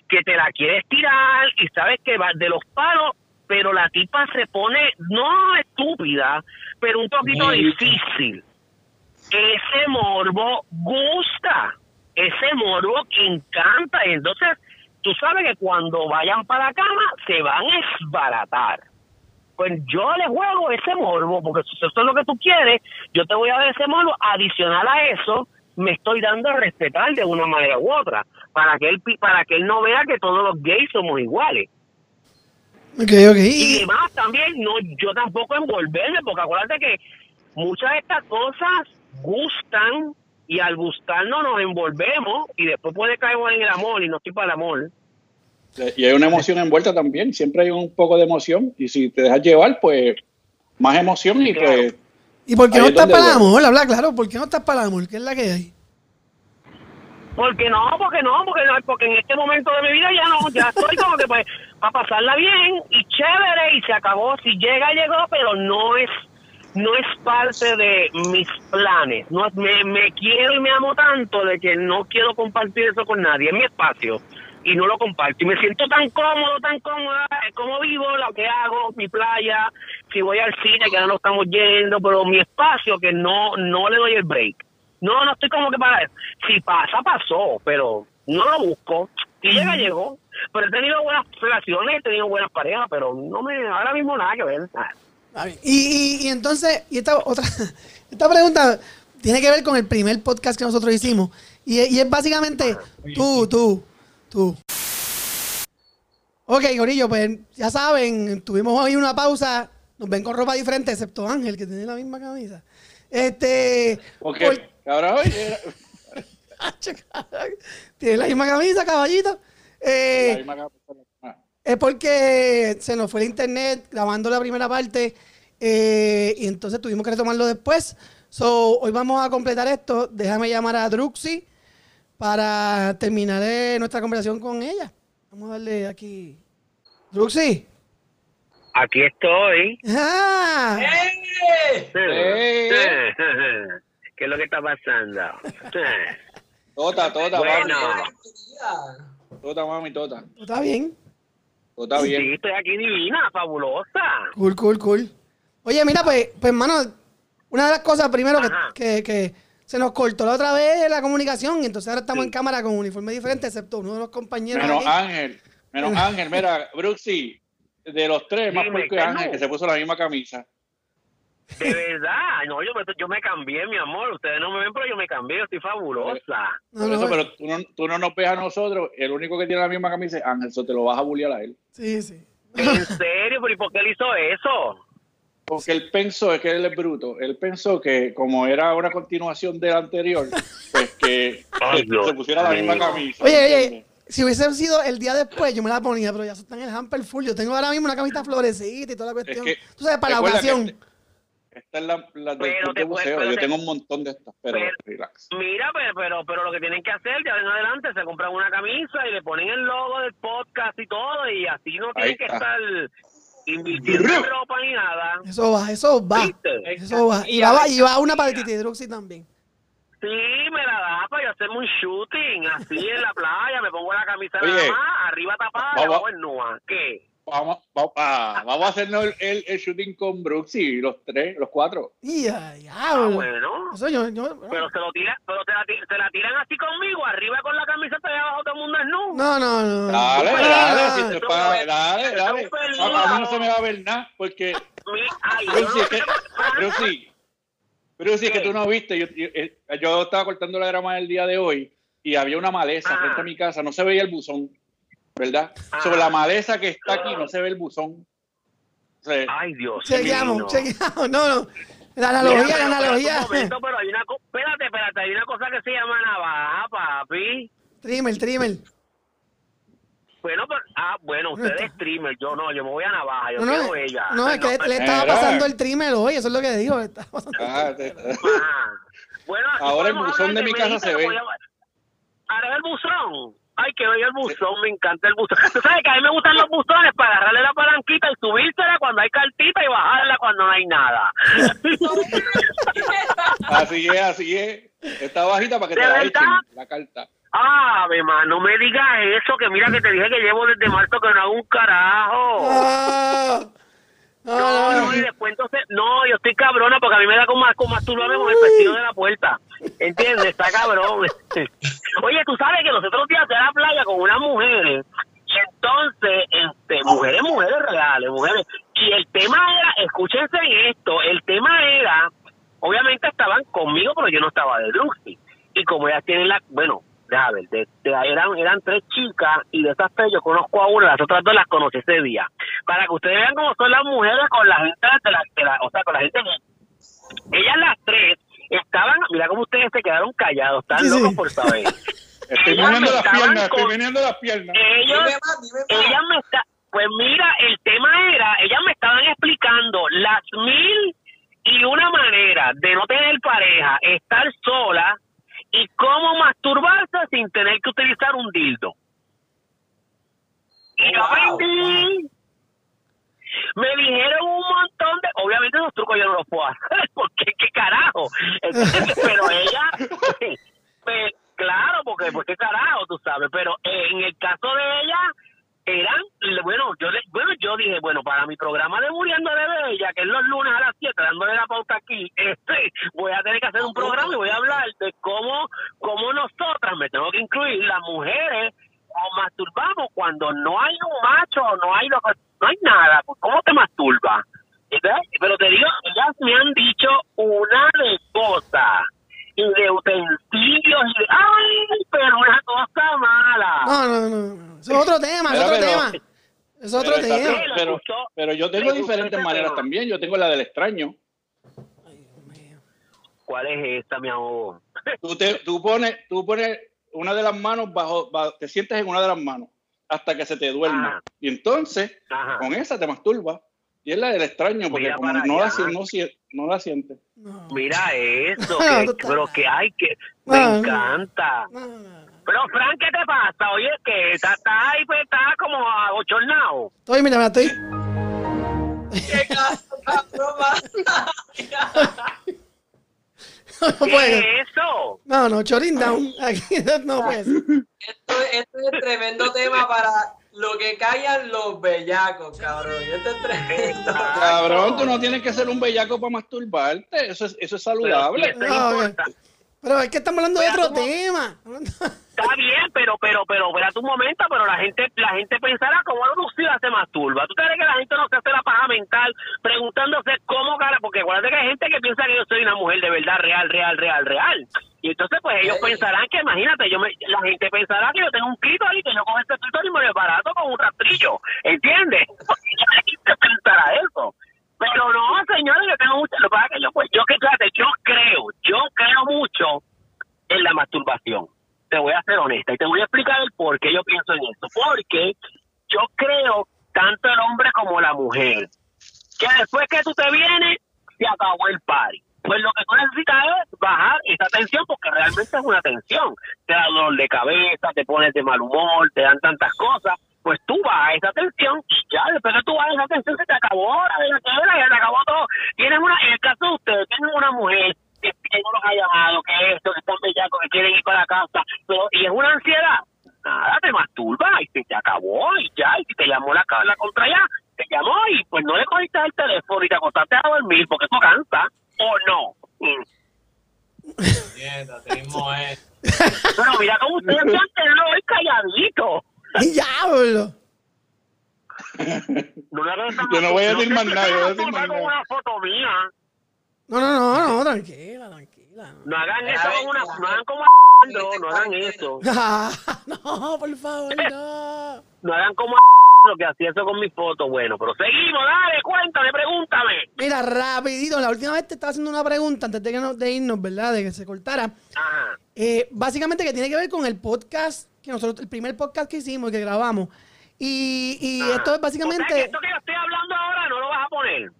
que te la quieres tirar y sabes que va de los palos, pero la tipa se pone, no estúpida, pero un poquito difícil. Ese morbo gusta, ese morbo encanta. Y entonces, tú sabes que cuando vayan para la cama se van a esbaratar pues yo le juego ese morbo, porque si eso es lo que tú quieres, yo te voy a dar ese morbo, adicional a eso, me estoy dando a respetar de una manera u otra, para que él, para que él no vea que todos los gays somos iguales. Okay, okay. Y además también, no, yo tampoco envolverme, porque acuérdate que muchas de estas cosas gustan y al gustarnos nos envolvemos y después puede caer en el amor y no estoy para el amor. Y hay una emoción envuelta también, siempre hay un poco de emoción y si te dejas llevar, pues más emoción y pues... ¿Y por qué ahí no es estás para el amor? Habla claro, ¿por qué no estás para el amor? ¿Qué es la que hay? Porque no, porque no, porque no, porque en este momento de mi vida ya no, ya estoy como que pues para pasarla bien y chévere y se acabó. Si llega, llegó, pero no es no es parte de mis planes. No me, me quiero y me amo tanto de que no quiero compartir eso con nadie. Es mi espacio y no lo comparto. Y me siento tan cómodo, tan cómoda, eh, como vivo, lo que hago, mi playa, si voy al cine, que ahora no estamos yendo, pero mi espacio que no, no le doy el break. No, no estoy como que para eso. Si pasa, pasó, pero no lo busco. Si llega, llegó. Pero he tenido buenas relaciones, he tenido buenas parejas, pero no me, ahora mismo nada que ver. Ah. Y, y, y entonces, y esta otra, esta pregunta tiene que ver con el primer podcast que nosotros hicimos. Y, y es básicamente tú, tú, tú. Ok, Gorillo, pues ya saben, tuvimos hoy una pausa. Nos ven con ropa diferente, excepto Ángel, que tiene la misma camisa. Este. Porque, por- cabrón, tiene la misma camisa, caballito. Eh, la misma capa- Es porque se nos fue el internet grabando la primera parte eh, y entonces tuvimos que retomarlo después. So, hoy vamos a completar esto. Déjame llamar a Druxy para terminar eh, nuestra conversación con ella. Vamos a darle aquí. Druxy. Aquí estoy. ¡Ah! Eh. ¿Qué es lo que está pasando? Tota, tota, Bueno. mami, tota. Tota, mami, tota. ¿Está bien? Tota Sí, bien. estoy aquí divina, fabulosa. Cool, cool, cool. Oye, mira, pues, pues hermano, una de las cosas primero que, que, que se nos cortó la otra vez la comunicación y entonces ahora estamos Sí. en cámara con uniforme diferente, excepto uno de los compañeros. Menos aquí. Ángel, menos Ángel, mira, Bruxy, de los tres, más porque ¿qué Ángel, que se puso la misma camisa. De verdad, no, yo me, yo me cambié, mi amor. Ustedes no me ven, pero yo me cambié, yo estoy fabulosa. No, eso, pero tú no, tú no nos ves a nosotros, el único que tiene la misma camisa es Ángel, eso te lo vas a bullear a él. Sí, sí. ¿En serio? ¿Pero y por qué él hizo eso? Porque él pensó, es que él es bruto, él pensó que como era una continuación del anterior, pues que Ay, se- Dios se pusiera la misma camisa. Oye, oye, si hubiese sido el día después, yo me la ponía, pero ya está en el hamper full. Yo tengo ahora mismo una camisa florecita y toda la cuestión. que- Tú sabes, para la que ocasión. este- Esta es la, la del club de buceo, yo te- tengo un montón de estas, pero pero- relax. Mira, pero, pero, pero lo que tienen que hacer, ya en adelante, se compran una camisa y le ponen el logo del podcast y todo, y así no tienen Ahí que está. estar invirtiendo en ropa ni nada. Eso va, eso va. ¿Viste? Eso va. Y va, y va una para Titi Druxy también. Sí, me la da para yo hacerme un shooting, así en la playa, me pongo la camisa Oye. nada más, arriba tapada, Vamos. abajo en nua. ¿Qué? Vamos, vamos, ah, vamos a hacernos el, el, el shooting con Brooksy, los tres, los cuatro. Y Ah, bueno. Eso yo, yo- Pero se lo tiran, pero te la, la tiran así conmigo, arriba con la camiseta y abajo todo el mundo es nu. No, no, no. Dale, No, dale, no, si no. te pa- dale, dale. A, a mí no se me va a ver nada, porque ay, Brooksy, no es que, sé- Brooksy, que tú no viste, yo, yo, eh, yo estaba cortando la grama del día de hoy y había una maleza Ah. frente a mi casa, no se veía el buzón, ¿verdad? Ah. Sobre la maleza que está aquí no se ve el buzón. O sea, Ay, Dios Chequeamos, chequeamos. No, no. La Mira, analogía, pero- la analogía. un momento, pero hay una espérate, espérate, hay una cosa que se llama navaja, papi. Trimmer, trimmer. Bueno, pero, ah, bueno, usted es streamer, yo no, yo me voy a navaja, yo No, quiero no, ella. no, es que le estaba pasando el trimmer hoy, eso es lo que digo. le estaba pasando- ah, te- Ajá. Bueno, Ahora el buzón de mi casa se ve. Ahora el buzón. Ay, que bello el buzón, me encanta el buzón. Tú sabes que a mí me gustan los buzones para agarrarle la palanquita y subírsela cuando hay cartita y bajarla cuando no hay nada. así es, así es. Está bajita para que te ¿De la echen, la carta. Ave, man, no me digas eso, que mira que te dije que llevo desde marzo que no hago un carajo. No, No, y después entonces, no, yo estoy cabrona porque a mí me da como más, como masturbarme con el vestido de la puerta. ¿Entiendes? Está cabrón. Oye, tú sabes que los otros días fui a la playa con unas mujeres y entonces, este, mujeres, mujeres reales, mujeres. Y el tema era, escúchense en esto, el tema era, obviamente estaban conmigo, pero yo no estaba de Lucy. Y como ellas tienen la, bueno, ver, de- de- eran, eran tres chicas y de esas tres yo conozco a una, las otras dos las conocí ese día. Para que ustedes vean cómo son las mujeres con la gente de la, de la- o sea, con la gente que ellas las tres estaban, mira cómo ustedes se quedaron callados, están Sí, sí. locos por saber. Estoy Ellas viniendo me las piernas, estoy con- viniendo las piernas. Ellos, Dime más, dime más. ellas me está, pues mira, el tema era, ellas me estaban explicando las mil y una manera de no tener pareja, estar sola y cómo masturbarse sin tener que utilizar un dildo. Y yo aprendí. Me dijeron un montón de, obviamente esos trucos yo no los puedo hacer, porque qué carajo. Pero ella, pues, claro, porque pues qué carajo, tú sabes, pero en el caso de ella eran, bueno, yo bueno, yo dije, bueno, para mi programa de Muriendo de Bella, que es los lunes a las 7, dándole la pauta aquí, este, voy a tener que hacer un programa y voy a hablar de cómo, cómo nosotras, me tengo que incluir, las mujeres, nos masturbamos cuando no hay un macho, no hay, no hay nada, pues, ¿cómo te masturbas? Pero te digo, ellas me han dicho una de cosas y de utensilios y de, ay, pero una cosa mala. No, no, no. es otro tema, es Pero, otro pero- tema. Es otro Pero, tema. pero, pero yo tengo diferentes maneras tema. también. Yo tengo la del extraño. ¿Cuál es esta, mi amor? Tú, te, tú, pones, tú pones una de las manos bajo, ba- te sientes en una de las manos hasta que se te duerma. Y entonces, Ajá. con esa te masturbas. Y es la del extraño, porque Mira como no la, no, si- no la sientes. No, Mira eso, No, que, pero que hay que, me No, no. encanta. no, no, no. Pero Frank, ¿qué te pasa? Oye, que está, está ahí, pues, está como abochornado. Estoy, mira, mira, estoy. ¡Qué broma! No ¿Qué puede. es eso? No, no, choring down. Aquí no puede ser. Esto, esto es tremendo tema para lo que callan los bellacos, cabrón. Esto es tremendo. Cabrón, tú no tienes que ser un bellaco para masturbarte. Eso es, eso es saludable. No. Pero es que estamos hablando de otro tema. Está bien, pero, pero, pero, espérate un momento, pero la gente, la gente pensará cómo Lucila se masturba. ¿Tú crees que la gente no se hace la paja mental preguntándose cómo cara? Porque acuérdate que hay gente que piensa que yo soy una mujer de verdad real, real, real, real. Y entonces, pues ellos pensarán que, imagínate, yo me, la gente pensará que yo tengo un clito ahí, que yo cojo este clito y me lo barato con un rastrillo. ¿Entiendes? la gente pensará eso. Pero no, señores, yo tengo mucho. Lo que pasa es que yo, pues, yo que fíjate, yo creo, yo creo mucho en la masturbación. Te voy a ser honesta y te voy a explicar el por qué yo pienso en esto. Porque yo creo, tanto el hombre como la mujer, que después que tú te vienes, se acabó el party. Pues lo que tú necesitas es bajar esa tensión porque realmente es una tensión. Te da dolor de cabeza, te pones de mal humor, te dan tantas cosas. Pues tú bajas esa tensión y ya, después que tú bajas esa tensión se te acabó la bellaquera, ya se acabó todo. Tienes una, en el caso de ustedes, tienen una mujer que, no los ha llamado, que esto, que están bellacos, que quieren ir para casa, pero, y es una ansiedad. Nada, te masturba y se te acabó y ya, y te llamó la, la contra allá, te llamó y pues no le cogiste el teléfono y te acostaste a dormir porque eso cansa, o no. Mierda, te mismo es. Pero mira cómo ustedes se han quedado hoy calladitos. Diablo. Yo no voy a decir más nada, te yo voy a vas decir más con nada. una foto mía. No, no, no, no, tranquila, tranquila. No hagan eso con una, no hagan como no, no hagan eso. Ah, no, por favor, no. No hagan como lo que hacía eso con mis fotos. Bueno, pero seguimos, dale, cuéntame, pregúntame. Mira, rapidito, la última vez te estaba haciendo una pregunta antes de, que nos, de irnos, ¿verdad? De que se cortara. Ajá. Eh, básicamente que tiene que ver con el podcast, que nosotros, el primer podcast que hicimos y que grabamos. Y, y ajá. esto es O sea, que básicamente... esto que yo estoy hablando ahora no lo vas a poner.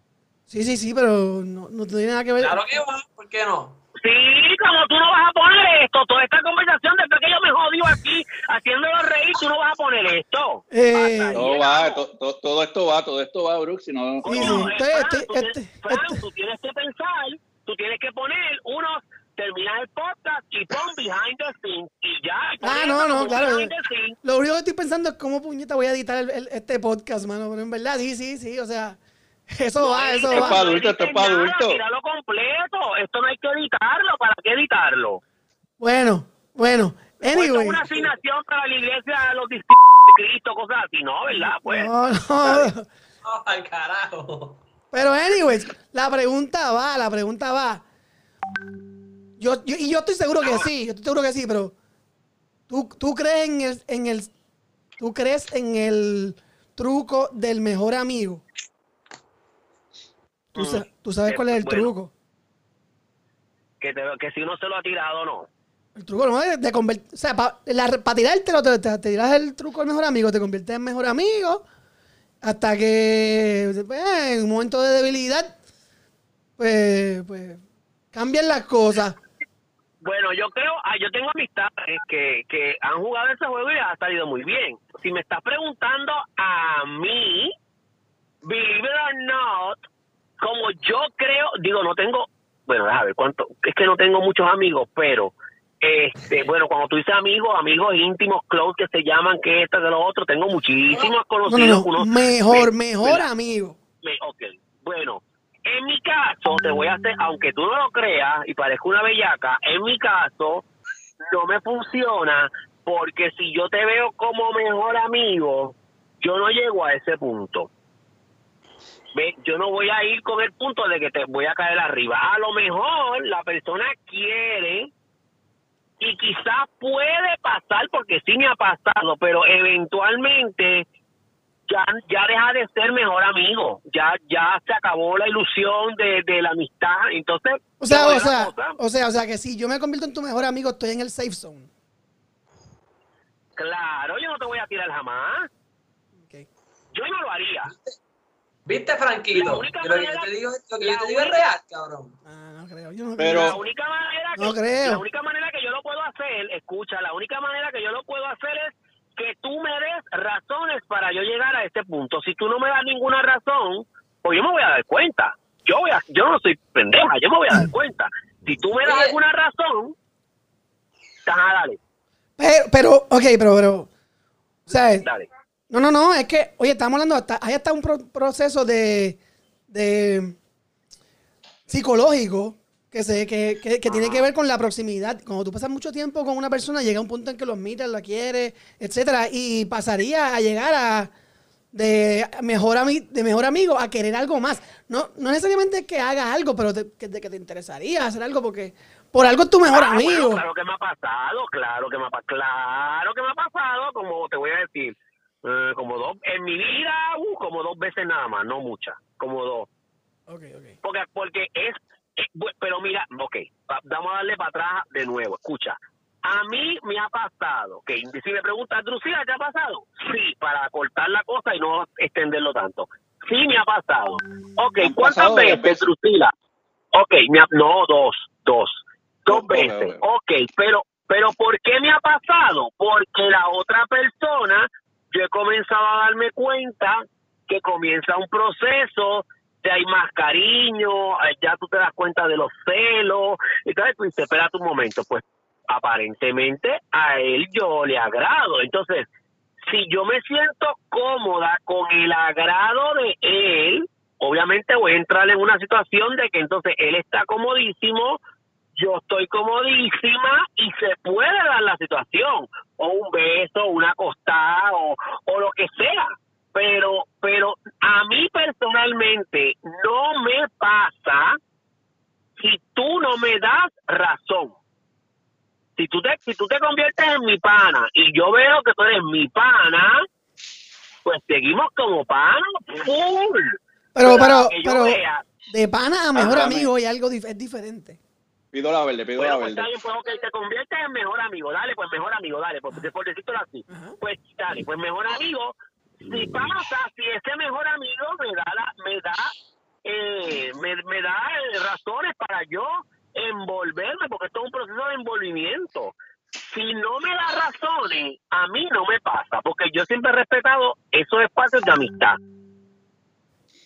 Sí, sí, sí, pero no, no tiene nada que ver. Claro que va, ¿por qué no? Sí, como tú no vas a poner esto, toda esta conversación después que yo me jodido aquí haciéndolo reír, tú no vas a poner esto. Eh, Todo va, llegamos. to- to- todo esto va, todo esto va, Brooks. Si no. Coño, Este- Fran, este- tú, este- Fran, este- tú tienes que pensar, tú tienes que poner unos, terminas el podcast y pon behind the scenes y ya. Ah, no, no, claro. Lo único que estoy pensando es cómo puñeta voy a editar el- el- este podcast, mano. Pero en verdad, sí, sí, sí. O sea, eso va, eso es va. para adultos, esto es para. Tíralo completo. Esto no hay que editarlo. ¿Para qué editarlo? Bueno, bueno. Anyway. es una asignación para la iglesia de los discípulos de Cristo, cosas así. No, ¿verdad? Pues. No, no. No, al carajo. Pero, anyways, la pregunta va, la pregunta va. Yo, yo- y yo estoy seguro que sí, yo estoy seguro que sí, pero ¿tú, tú crees en el, en el, tú crees en el truco del mejor amigo? ¿Tú, sa- tú sabes Eh, cuál es el bueno. truco? ¿Qué que, te- que si uno se lo ha tirado o no. El truco no es de convertir. O sea, para tirártelo, te, te, te tiras el truco al mejor amigo, te conviertes en mejor amigo. Hasta que pues, en un momento de debilidad, pues, pues cambian las cosas. Bueno, yo creo, ah, yo tengo amistades que, que han jugado ese juego y les ha salido muy bien. Si me estás preguntando a mí, believe it or not, como yo creo, digo, no tengo, bueno, a ver, cuánto, es que no tengo muchos amigos, pero, este, bueno, cuando tú dices amigos, amigos íntimos, close, que se llaman, que esto, que lo otro, tengo muchísimos No, no, conocidos. no. unos- Mejor, me- mejor amigo. Me- ok, bueno, en mi caso, te voy a hacer, aunque tú no lo creas y parezca una bellaca, en mi caso, no me funciona porque si yo te veo como mejor amigo, yo no llego a ese punto. Ve, yo no voy a ir con el punto de que te voy a caer arriba. A lo mejor la persona quiere y quizás puede pasar porque sí me ha pasado, pero eventualmente ya, ya deja de ser mejor amigo, ya ya se acabó la ilusión de, de la amistad, entonces O sea, o sea, o sea, o sea, que si yo me convierto en tu mejor amigo, estoy en el safe zone. claro, yo no te voy a tirar jamás, yo no lo haría, ¿Viste, Franquito? Que lo que yo te digo, lo que yo te digo es única- real, cabrón. Ah, no creo, yo no Pero- creo. la única manera que No creo. la única manera que yo lo puedo hacer, escucha, la única manera que yo lo puedo hacer es que tú me des razones para yo llegar a este punto. Si tú no me das ninguna razón, pues yo me voy a dar cuenta. Yo voy a, yo no soy pendeja, yo me voy a dar cuenta. Si tú me das Oye. alguna razón, ajá, dale, Pero, pero, ok, pero, pero, o sea, dale. No, no, no, es que, oye, estamos hablando, hasta, hay hasta un pro- proceso de, de psicológico que, se, que, que, que tiene que ver con la proximidad. Cuando tú pasas mucho tiempo con una persona, llega un punto en que los miras, la quieres, etcétera, y pasaría a llegar a de mejor, ami- de mejor amigo a querer algo más. No, no necesariamente que haga algo, pero te- que, de que te interesaría hacer algo porque por algo es tu mejor Ah, bueno, amigo. claro que me ha pasado, claro que me ha pasado, claro que me ha pasado, como te voy a decir, eh, como dos, en mi vida, uh, como dos veces nada más, no muchas, como dos. Ok, ok. Porque, porque es, es pero mira, ok, va- vamos a darle para atrás de nuevo, escucha. A mí me ha pasado, que si me preguntas, Drusila, ¿te ha pasado? Sí, para cortar la cosa y no extenderlo tanto. Sí me ha pasado. Ok, ¿Han ¿cuántas pasado veces, veces? Drusila? Ok, me ha- no, dos, dos. Dos veces. ok. Ok, pero, pero ¿por qué me ha pasado? Porque la otra persona, comenzado a darme cuenta que comienza un proceso de hay más cariño, eh, ya tú te das cuenta de los celos, entonces tú dices, momento, pues aparentemente a él yo le agrado, entonces si yo me siento cómoda con el agrado de él, obviamente voy a entrar en una situación de que entonces él está comodísimo, yo estoy comodísima y se puede dar la situación, o un beso, una acostada, o, o lo que sea. Pero, pero a mí personalmente no me pasa si tú no me das razón. Si tú te, si tú te conviertes en mi pana y yo veo que tú eres mi pana, pues seguimos como pana full. Pero, pero, pero, vea, de pana a mejor amigo y algo dif- es diferente. Pido la verde, pido Bueno, la pues verde. bien, pues ok, te conviertes en mejor amigo, dale, pues mejor amigo, dale, pues por decirlo así. Ajá. Pues dale, pues mejor amigo. Si pasa, si ese mejor amigo me da la, me da, eh, me, me da eh, razones para yo envolverme, porque esto es un proceso de envolvimiento. Si no me da razones, a mí no me pasa, porque yo siempre he respetado esos espacios de amistad.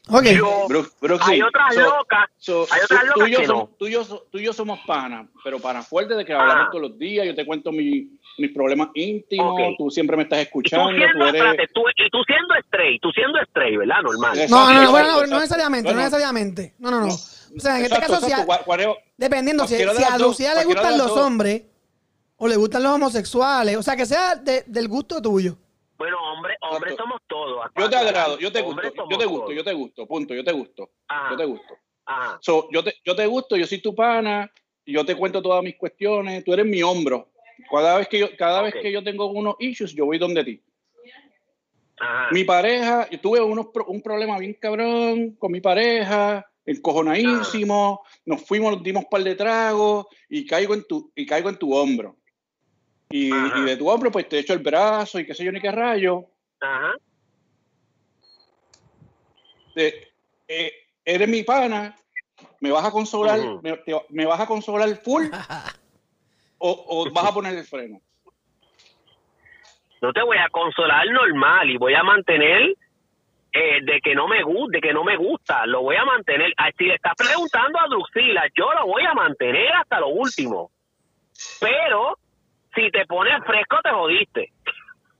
Ok. Yo, Brooke- Brooke, hay otras So- locas, so, hay otras tú- tú, locas y yo que som- no. tú y yo tú y yo somos panas, pero panas fuertes de que hablamos Ah. todos los días, yo te cuento mi- mis problemas íntimos, Ok. tú siempre me estás Y tú escuchando, siendo, tú eres... espérate, tú- y tú siendo straight, tú siendo straight, ¿verdad? Normal. Exacto, No, no, no, bueno, no, no necesariamente, no necesariamente. No, no, no. O sea, en este exacto, caso, si a- exacto, cua- cuareo- dependiendo, si, cualquiera de si a Lucía le gustan los dos. hombres o le gustan los homosexuales, o sea, que sea de- del gusto tuyo. Bueno, hombre, Exacto. somos todos. Yo te agrado, yo te gusto, yo te gusto, todos. yo te gusto, punto, yo te gusto, Ajá, yo te gusto. ajá. So, yo, te, yo te gusto, yo soy tu pana, yo te cuento todas mis cuestiones, tú eres mi hombro. Cada vez que yo, cada vez que yo tengo unos issues, yo voy donde ti. ajá. Mi pareja, yo tuve unos, un problema bien cabrón con mi pareja, encojonadísimo, nos fuimos, nos dimos par de tragos y caigo en tu, y caigo en tu hombro. Y, y de tu hombro, pues te echo el brazo y qué sé yo ni qué rayo. Ajá. Eh, eres mi pana, me vas a consolar, Ujú. me, te- me vas a consolar full o, o vas a poner el freno. No te voy a consolar normal y voy a mantener eh, de que no me gusta, de que no me gusta, lo voy a mantener. Ah, Si le estás preguntando a Druxila, yo lo voy a mantener hasta lo último. Pero si te pones fresco te jodiste.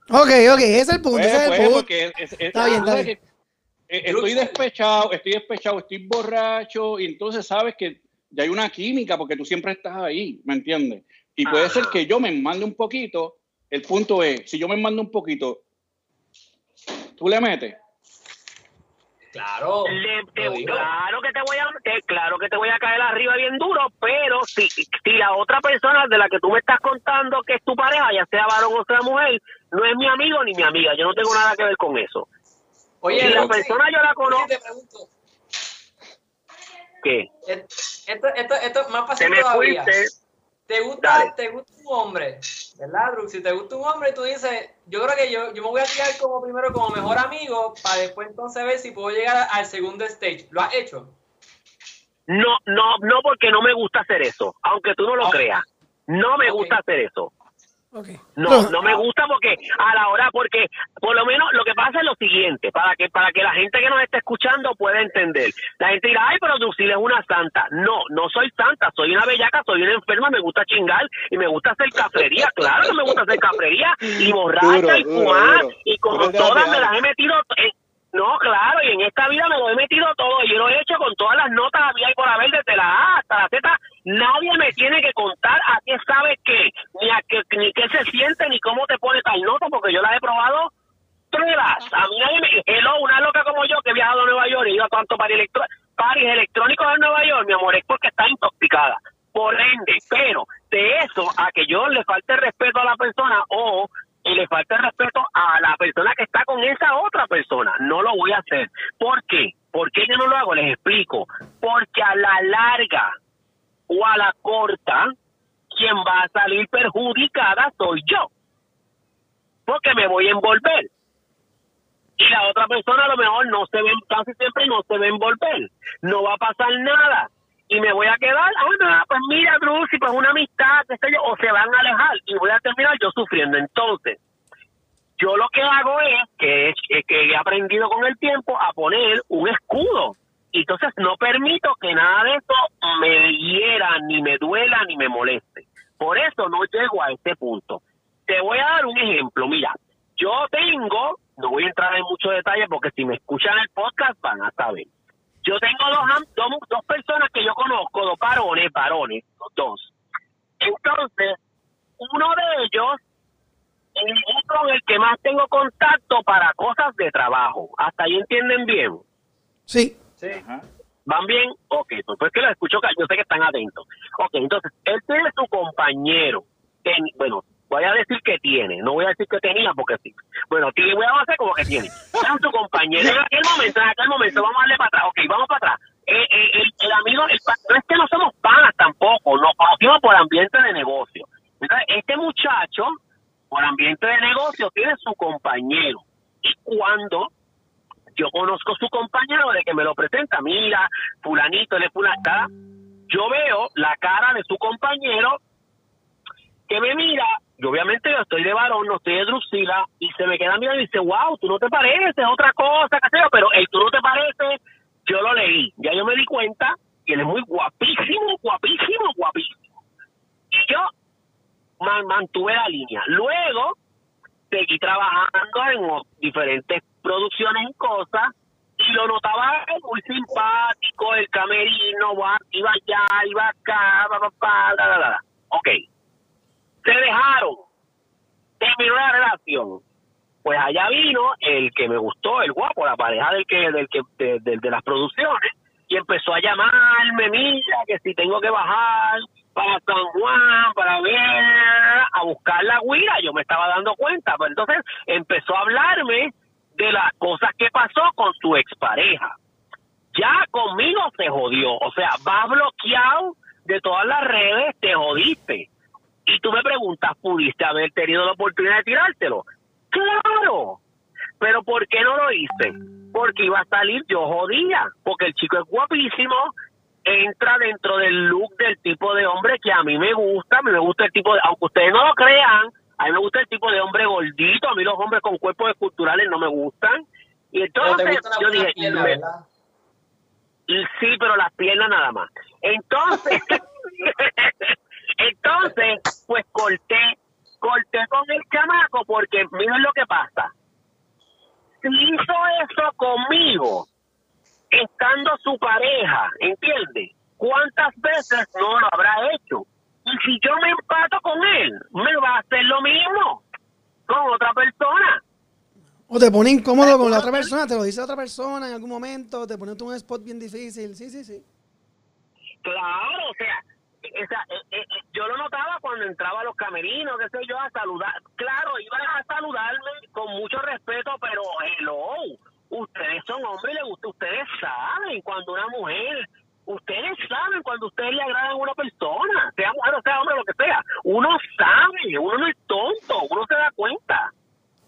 Ok, ok, ese es el punto. Pues, ese es el pues, punto. porque es- es- Está bien, sabes está bien. eh, estoy despechado, estoy despechado, estoy borracho y entonces sabes que ya hay una química porque tú siempre estás ahí, ¿me entiendes? Y puede Ajá. ser que yo me mande un poquito, el punto es, si yo me mando un poquito, tú le metes. Claro. Le- te- claro que te voy a te- claro que te voy a caer arriba bien duro, pero si, si la otra persona de la que tú me estás contando que es tu pareja, ya sea varón o sea mujer, no es mi amigo ni mi amiga, yo no tengo nada que ver con eso. Oye, si la persona yo la conozco, te pregunto, ¿qué? esto, esto, esto es más Te fácil todavía. fuiste. ¿Te gusta, Dale. te gusta un hombre? ¿Verdad, Drux? Si te gusta un hombre, tú dices, yo creo que yo, yo me voy a tirar como primero como mejor amigo para después entonces ver si puedo llegar al segundo stage. ¿Lo has hecho? No, no, no porque no me gusta hacer eso, aunque tú no lo creas. No me gusta hacer eso. No, no me gusta porque a la hora, porque por lo menos lo que pasa es lo siguiente, para que para que la gente que nos está escuchando pueda entender. La gente dirá, ay, pero es una santa. No, no soy santa, soy una bellaca, soy una enferma, me gusta chingar y me gusta hacer cafrería. Claro que me gusta hacer cafrería y borracha Duro, y fumar duro. y como todas me las he metido. en- no, claro, y en esta vida me lo he metido todo. Yo lo he hecho con todas las notas había y por haber, desde la A hasta la Z. Nadie me tiene que contar a qué sabe qué, ni a qué, ni qué se siente, ni cómo te pone tal nota, porque yo las he probado todas. A mí nadie me... Hello, una loca como yo que he viajado a Nueva York y iba a tanto para electro, paris electrónicos en Nueva York, mi amor, es porque está intoxicada. Por ende, pero de eso a que yo le falte respeto a la persona o y le falte respeto a la persona que está con esa otra persona. No lo voy a hacer. ¿Por qué? ¿Por qué yo no lo hago? Les explico. Porque a la larga o a la corta, quien va a salir perjudicada soy yo. Porque me voy a envolver. Y la otra persona a lo mejor no se ve, casi siempre no se a envolver. No va a pasar nada. Y me voy a quedar, ah, no, pues mira, Drusi, pues una amistad, qué sé yo, o se van a alejar y voy a terminar yo sufriendo. Entonces, yo lo que hago es que, es que he aprendido con el tiempo a poner un escudo. Y entonces no permito que nada de eso me hiera, ni me duela, ni me moleste. Por eso no llego a este punto. Te voy a dar un ejemplo. Mira, yo tengo, no voy a entrar en muchos detalles porque si me escuchan el podcast van a saber. Yo tengo dos, am- dos, dos personas que yo conozco, dos varones, varones, los dos. Entonces, uno de ellos es con el que más tengo contacto para cosas de trabajo. Hasta ahí entienden bien. Sí. Sí. Ajá. ¿Van bien? Ok, pues pues que lo escucho, yo sé que están atentos. Ok, entonces, él tiene su compañero. Bueno, voy a decir que tiene, no voy a decir que tenía porque sí. Bueno, tiene, voy a hacer como que tiene. Su compañero. En aquel momento, en aquel momento, vamos a darle para atrás. Ok, vamos para atrás. Eh, eh, el, amigo, no es que no somos panas tampoco, nos conocimos por ambiente de negocio. Entonces, este muchacho, por ambiente de negocio, tiene su compañero. Y cuando yo conozco su compañero de que me lo presenta, mira, fulanito, él es fulanita, yo veo la cara de su compañero que me mira, y obviamente yo estoy de varón, no estoy de Drusila, y se me queda mirando y dice, wow, tú no te pareces, otra cosa, qué yo, pero el tú no te pareces, yo lo leí, ya yo me di cuenta que él es muy guapísimo, guapísimo, guapísimo. Y yo man- mantuve la línea. Luego, seguí trabajando en diferentes producciones y cosas y lo notaba muy simpático, el camerino, iba allá, iba acá, pa, pa, pa, la, la, la, la. Ok. Se dejaron. Terminó la relación. Pues allá vino el que me gustó, el guapo, la pareja del que, del que, de, de- las producciones, y empezó a llamarme, mira, que si tengo que bajar para San Juan, para ver, a buscar la guira, yo me estaba dando cuenta, pero entonces empezó a hablarme de las cosas que pasó con su expareja. ya conmigo se jodió. O sea, vas bloqueado de todas las redes, te jodiste. Y tú me preguntas, ¿pudiste haber tenido la oportunidad de tirártelo? Claro. Pero ¿por qué no lo hice? Porque iba a salir yo jodía. Porque el chico es guapísimo, entra dentro del look del tipo de hombre que a mí me gusta. A mí me gusta el tipo de, aunque ustedes no lo crean, a mí me gusta el tipo de hombre gordito. A mí los hombres con cuerpos esculturales no me gustan. Y entonces yo dije, me- y sí, pero las piernas nada más. Entonces, entonces, pues corté, corté con el chamaco porque miren lo que pasa. Si hizo eso conmigo, estando su pareja, ¿entiendes? ¿Cuántas veces no lo habrá hecho? Y si yo me empato con él, me va a hacer lo mismo con otra persona. O te pone incómodo con la otra persona, te lo dice la otra persona en algún momento, te pone en un spot bien difícil. Sí, sí, sí. Claro, o sea, esa, eh, eh, eh, yo lo notaba cuando entraba a los camerinos, qué sé yo, a saludar. Claro, iban a saludarme con mucho respeto, pero hello, ustedes son hombres, les gusta, ustedes saben cuando una mujer, ustedes saben cuando ustedes le agradan a una persona, sea mujer o sea hombre, lo que sea. Uno sabe, uno no es tonto, uno se da cuenta.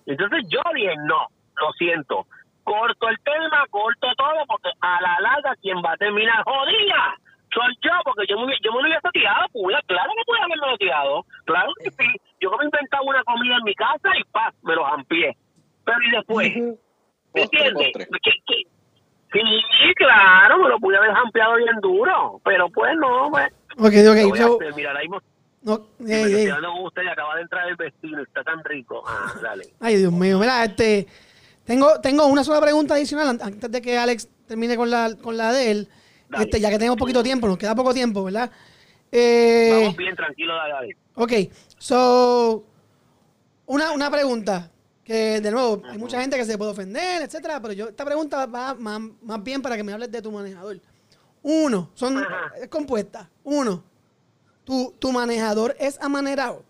Entonces yo dije, no, lo siento, corto el tema, corto todo, porque a la larga quien va a terminar jodida soy yo, porque yo me, yo me lo hubiese tirado, pula, claro que pude haberme tirado, claro que sí. Yo me inventaba una comida en mi casa y paz, me lo amplié. Pero y después, ¿me entiendes? Que- que- Sí, claro, me lo pude haber ampliado bien duro, pero pues no, pues. Ok, lo ok. so- hacer. Mira, ahora mismo no, me ey, estoy ey. hablando con usted y acaba de entrar el vecino, está tan rico. Ah, dale. Ay, Dios mío. Mira, este. Tengo, tengo una sola pregunta adicional an- antes de que Alex termine con la, con la de él. Dale. Este, ya que tenemos poquito tiempo, nos queda poco tiempo, ¿verdad? Eh, Vamos bien, tranquilo, dale, dale. Ok, so, una, una pregunta, que de nuevo, hay mucha gente que se puede ofender, etcétera, pero yo, esta pregunta va más, más bien para que me hables de tu manejador. Uno, son, Ajá. es compuesta. Uno, tu, tu manejador es amanerado.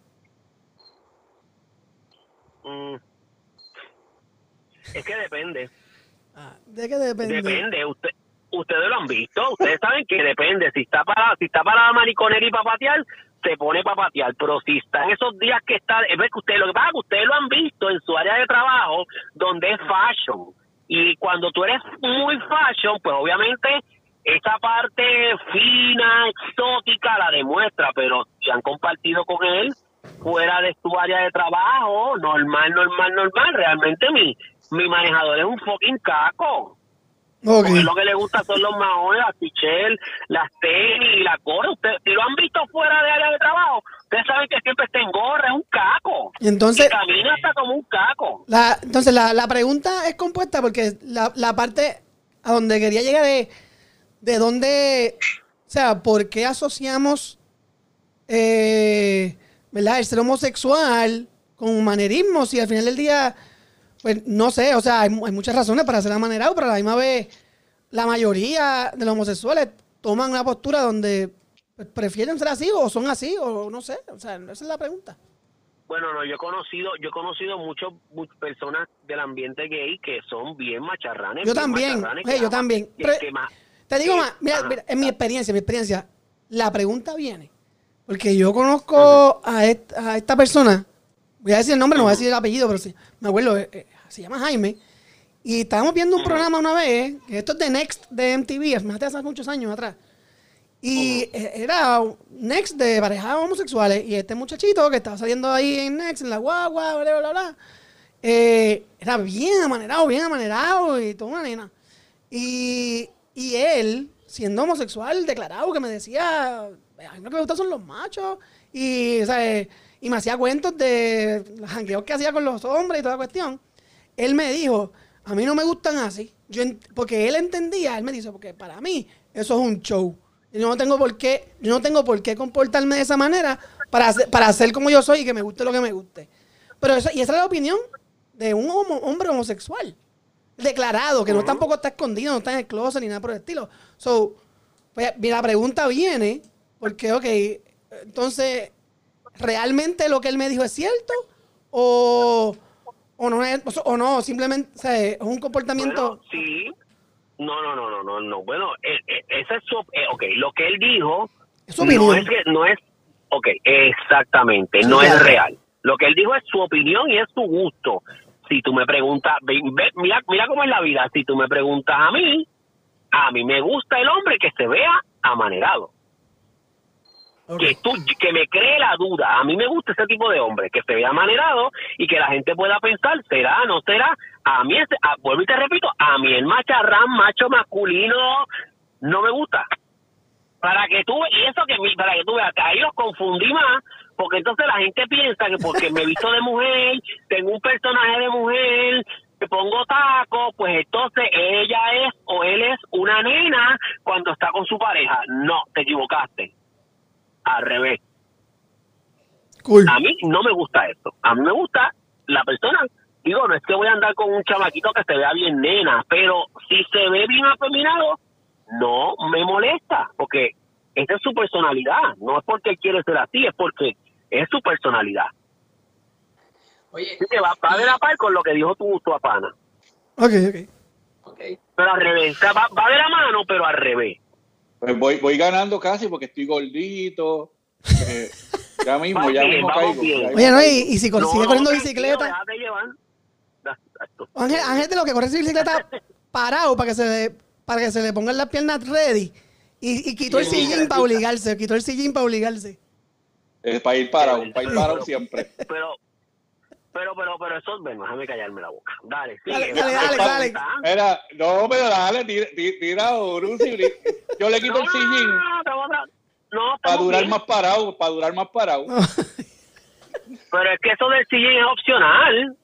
Mm. Es que depende. Ah, ¿De qué depende? Depende, usted, ustedes lo han visto, ustedes saben que depende, si está para, si está para mariconera y para patear, se pone para patear, pero si está en esos días que está, es que ustedes, lo que pasa es que ustedes lo han visto en su área de trabajo, donde es fashion, y cuando tú eres muy fashion, pues obviamente esa parte fina, exótica, la demuestra, pero si han compartido con él fuera de su área de trabajo, normal, normal, normal, realmente mi, mi manejador es un fucking caco. Ok. Porque lo que le gusta son los maones, las pichel, las tenis y la gorra. Ustedes, si lo han visto fuera de área de trabajo, ustedes saben que siempre está en gorra, es un caco. Y entonces, Y camina hasta como un caco. la, entonces la, la pregunta es compuesta porque la, la parte a donde quería llegar es de dónde, o sea, ¿por qué asociamos, eh, ¿verdad? El ser homosexual con manerismo si al final del día, pues no sé, o sea, hay, mu- hay muchas razones para ser amanerado, pero a la misma vez la mayoría de los homosexuales toman una postura donde pues, prefieren ser así o son así o no sé, o sea, esa es la pregunta. Bueno, no, yo he conocido, yo he conocido muchas personas del ambiente gay que son bien macharranes. Yo también, macharranes, que yo aman- también. Pero- más- Te digo más, mira, mira, en mi experiencia, en mi experiencia, la pregunta viene, porque yo conozco a, a esta persona, voy a decir el nombre, no voy a decir el apellido, pero sí, me acuerdo, eh, eh, se llama Jaime, y estábamos viendo un programa una vez, que esto es de Next de MTV, es hace muchos años atrás, y eh, era Next de parejas homosexuales, y este muchachito que estaba saliendo ahí en Next, en la guagua, bla, bla, bla, bla, eh, era bien amanerado, bien amanerado, y toda una nena. Y, y él, siendo homosexual declarado, que me decía, a mí lo que me gusta son los machos. Y, o sea, eh, y me hacía cuentos de los jangueos que hacía con los hombres y toda la cuestión. Él me dijo, a mí no me gustan así. Yo porque él entendía, él me dice, porque para mí eso es un show. Yo no tengo por qué, yo no tengo por qué comportarme de esa manera para hacer, para ser como yo soy y que me guste lo que me guste. Pero eso, y esa es la opinión de un homo- hombre homosexual declarado, que no tampoco está escondido, no está en el closet ni nada por el estilo. So, pues, la pregunta viene, porque, ok, entonces, ¿realmente lo que él me dijo es cierto? ¿O, o no, es, o no simplemente o sea, es un comportamiento... Bueno, sí, No, no, no, no, no, no. Bueno, eh, eh, esa es su, eh, ok, lo que él dijo Es su no opinión. es que, no es, ok, exactamente, no es real. Lo que él dijo es su opinión y es su gusto. Si tú me preguntas, ve- ve- mira, mira cómo es la vida. Si tú me preguntas a mí, a mí me gusta el hombre que se vea amanerado. Que tú que me cree la duda. A mí me gusta ese tipo de hombre que se vea manerado y que la gente pueda pensar, será, no será. A mí, ese- a- vuelvo y te repito, a mí el macharrán, macho masculino, no me gusta. Para que tú, y eso que para que tú veas, ahí los confundí más, porque entonces la gente piensa que porque me he visto de mujer, tengo un personaje de mujer, te pongo taco, pues entonces ella es o él es una nena cuando está con su pareja. No, te equivocaste. Al revés. Cool. A mí no me gusta esto. A mí me gusta la persona. Digo, no es que voy a andar con un chamaquito que se vea bien nena, pero si se ve bien afeminado, no me molesta, porque esa es su personalidad. No es porque él quiere ser así, es porque es su personalidad. Oye, Así que va, va de la par con lo que dijo tu, tu apana. Ok, ok. ok. Pero al revés. O sea, va, va de la mano, pero al revés. Pues voy, voy ganando casi porque estoy gordito. eh, ya mismo, ya mismo caigo. bien. ya mismo Oye, no, y, si cor- No, corriendo bicicleta. Ángel, Ángel de lo que corre bicicleta parado para que se le, para que se le pongan las piernas ready. Y, y quitó el sillín para obligarse, quitó el sillín para obligarse. Eh, para ir parado, para ir parado siempre. Pero, pero, pero, pero eso, bueno, déjame callarme la boca. Dale. Dale, dale, dale, dale. Mira, no, pero dale, tira, tira, y Yo le quito el sillín No, no, para durar bien. más parado, para durar más parado. Pero es que eso del sillín es opcional.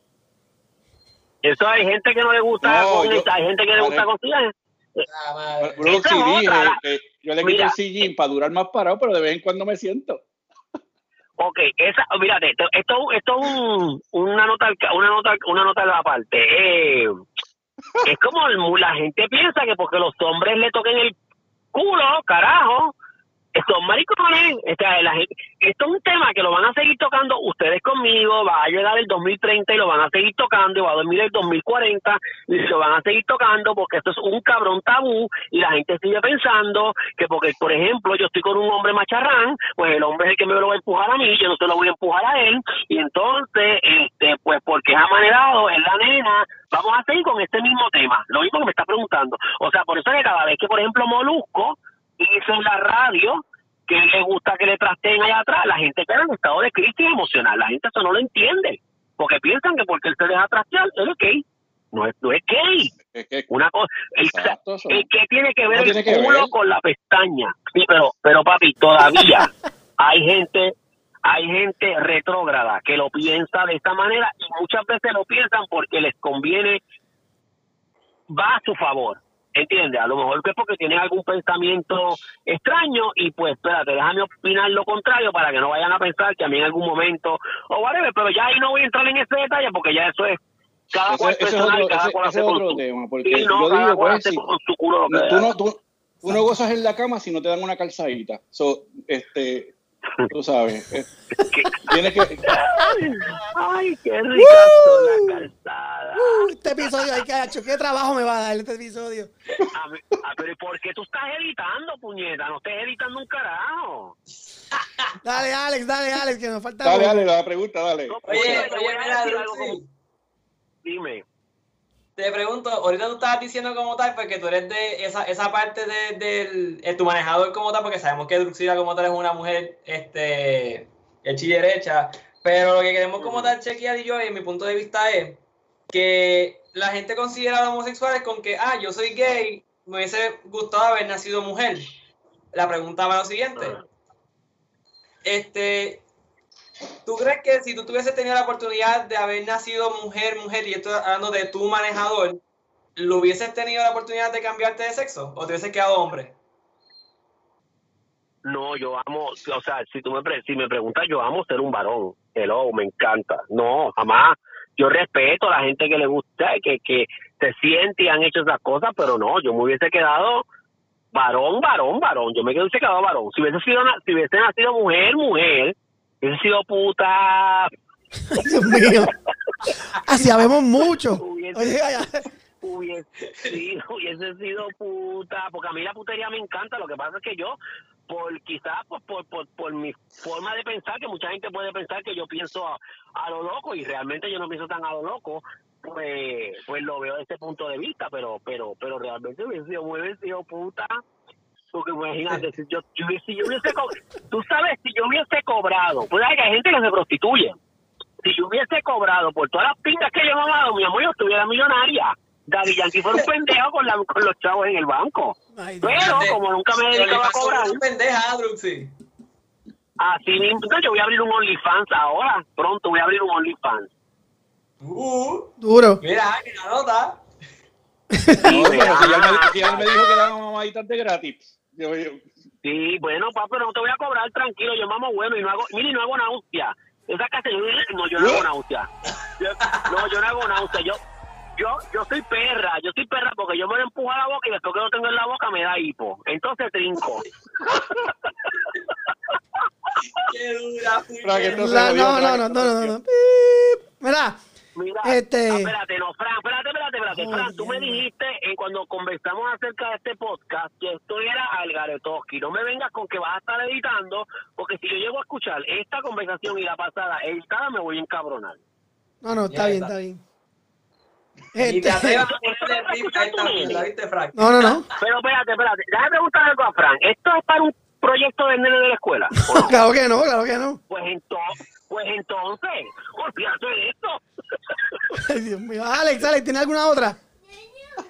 Eso hay gente que no le gusta No, con yo- hay gente que le gusta con sillín. Es que yo le quito Mira. el sillín para durar más parado, pero de vez en cuando me siento. Ok, esa, mírate, esto, esto, esto es un, una nota, una nota, una nota de la parte. Eh, es como el- la gente piensa que porque los hombres le toquen el culo, carajo, son maricones. O sea, la esto es un tema que lo van a seguir tocando ustedes conmigo, va a llegar el 2030 y lo van a seguir tocando y va a dormir el 2040 y lo van a seguir tocando porque esto es un cabrón tabú y la gente sigue pensando que porque, por ejemplo, yo estoy con un hombre macharrán, pues el hombre es el que me lo va a empujar a mí, yo no se lo voy a empujar a él y entonces, este, pues porque es amanerado, es la nena, vamos a seguir con este mismo tema, lo mismo que me está preguntando. O sea, por eso es que cada vez que, por ejemplo, Molusco dice en la radio que le gusta que le trasteen allá atrás, la gente queda en estado de crisis emocional, la gente eso no lo entiende, porque piensan que porque él se deja trastear, él es gay. No es, no es gay. Es que, Una cosa, el, Exacto, eso. el que tiene que ver No el tiene culo ver. con la pestaña. Sí, pero, pero papi, todavía hay gente, hay gente retrógrada que lo piensa de esta manera y muchas veces lo piensan porque les conviene, va a su favor. ¿Entiendes? A lo mejor que es porque tienen algún pensamiento extraño y pues espérate, déjame opinar lo contrario para que no vayan a pensar que a mí en algún momento o whatever, pero ya ahí no voy a entrar en ese detalle porque ya eso es cada Ese- cual ese es personal otro- cada ese- cual ese hace es con otro su- tema, porque Sí, no, yo cada digo, cual pues, hace si- con su culo lo que tú no, tú, tú no gozas en la cama si no te dan una calzadita. So, este, tú sabes, eh, tienes que, Ay, qué rica son las calzadas. Uh, este episodio, ay, cacho, qué trabajo me va a dar este episodio. A ver, a- pero ¿y por qué tú estás editando, puñeta? No estés editando un carajo. Dale, Alex, dale, Alex, que nos falta. dale, dale, la pregunta, dale. No, Oye, te voy oye, a mira, decir algo Druxy, como- Dime. Te pregunto, ahorita tú estabas diciendo como tal, porque tú eres de esa, esa parte de, del eh, tu manejador como tal, porque sabemos que Druxila como tal es una mujer, este, hecha y derecha, pero lo que queremos como tal chequear y yo, y mi punto de vista es que la gente considera a los homosexuales con que, ah, yo soy gay, me hubiese gustado haber nacido mujer. La pregunta va lo siguiente. Este, ¿tú crees que si tú tuvieses tenido la oportunidad de haber nacido mujer, mujer, y esto hablando de tu manejador, ¿lo hubieses tenido la oportunidad de cambiarte de sexo? ¿O te hubieses quedado hombre? No, yo amo, o sea, si tú me, pre- si me preguntas, yo amo ser un varón. Hello, me encanta. No, jamás. Yo respeto a la gente que le gusta, que, que se siente y han hecho esas cosas, pero no, yo me hubiese quedado varón, varón, varón. Yo me hubiese quedado varón. Si hubiese sido, si hubiese nacido mujer, mujer, hubiese sido puta. Dios mío. Así habemos mucho. Hubiese- Oye, hubiese, sí, hubiese sido puta, porque a mí la putería me encanta, lo que pasa es que yo, por quizás por, por, por, por mi forma de pensar, que mucha gente puede pensar que yo pienso a, a lo loco y realmente yo no pienso tan a lo loco, pues, pues lo veo desde ese punto de vista, pero, pero, pero realmente hubiese sido muy sido puta. Porque imagínate, si yo, si yo hubiese co- tú sabes, si yo hubiese cobrado, pues hay que hay gente que se prostituye. Si yo hubiese cobrado por todas las pingas que yo he mamado, mi amor, yo estuviera millonaria. Daddy Yankee fue un pendejo con, la, con los chavos en el banco. Ay. Pero como nunca me he dedicado a cobrar, Una pendeja, Druxy. así mismo, entonces yo voy a abrir un OnlyFans ahora. Pronto voy a abrir un OnlyFans. Uh, Duro. mira, que la nota. No, pero si ya me, ah, si ya me dijo que daban mamaditas de gratis. Yo, yo- Sí, bueno, papá, pero no te voy a cobrar tranquilo, yo mamo bueno y no hago, mire, no hago náusea. Esa casa, no, yo no hago náusea. Yo- no, yo no hago náusea, yo, yo, yo soy perra, yo soy perra porque yo me lo empujo a la boca y después que lo tengo en la boca me da hipo. Entonces trinco. Qué dura, no no, no, no, no, no, no, no. no. Pip. Mira, Mira, Este- ah, espérate, no, Fran, espérate, espérate, espérate. Fran, tú me dijiste eh, cuando conversamos acerca de este podcast que esto era Algaretoski. No me vengas con que vas a estar editando, porque si yo llego a escuchar esta conversación y la pasada editada, me voy a encabronar. no, no, está Ya bien, está. está bien. Y te Este, atrevas a ponerle rip a esta mierda, ¿viste, Frank? no, no, no. Pero espérate, espérate. Déjame preguntar algo a Fran. ¿Esto es para un proyecto de nene de la escuela? Claro que no, claro que no. Pues entonces, pues entonces, olvídate de esto. Ay, Dios mío. Alex, Alex, ¿tiene alguna otra?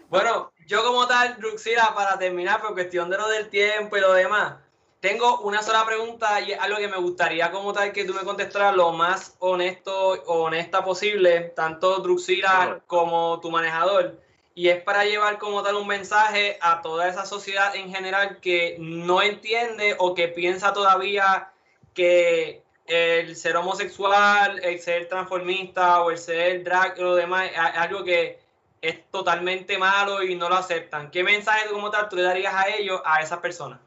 Bueno, yo como tal, Druxila, para terminar, por cuestión de lo del tiempo y lo demás, tengo una sola pregunta y es algo que me gustaría como tal que tú me contestaras lo más honesto o honesta posible, tanto Druxila como tu manejador. Y es para llevar como tal un mensaje a toda esa sociedad en general que no entiende o que piensa todavía que el ser homosexual, el ser transformista o el ser drag y lo demás es algo que es totalmente malo y no lo aceptan. ¿Qué mensaje como tal tú le darías a ellos, a esas personas?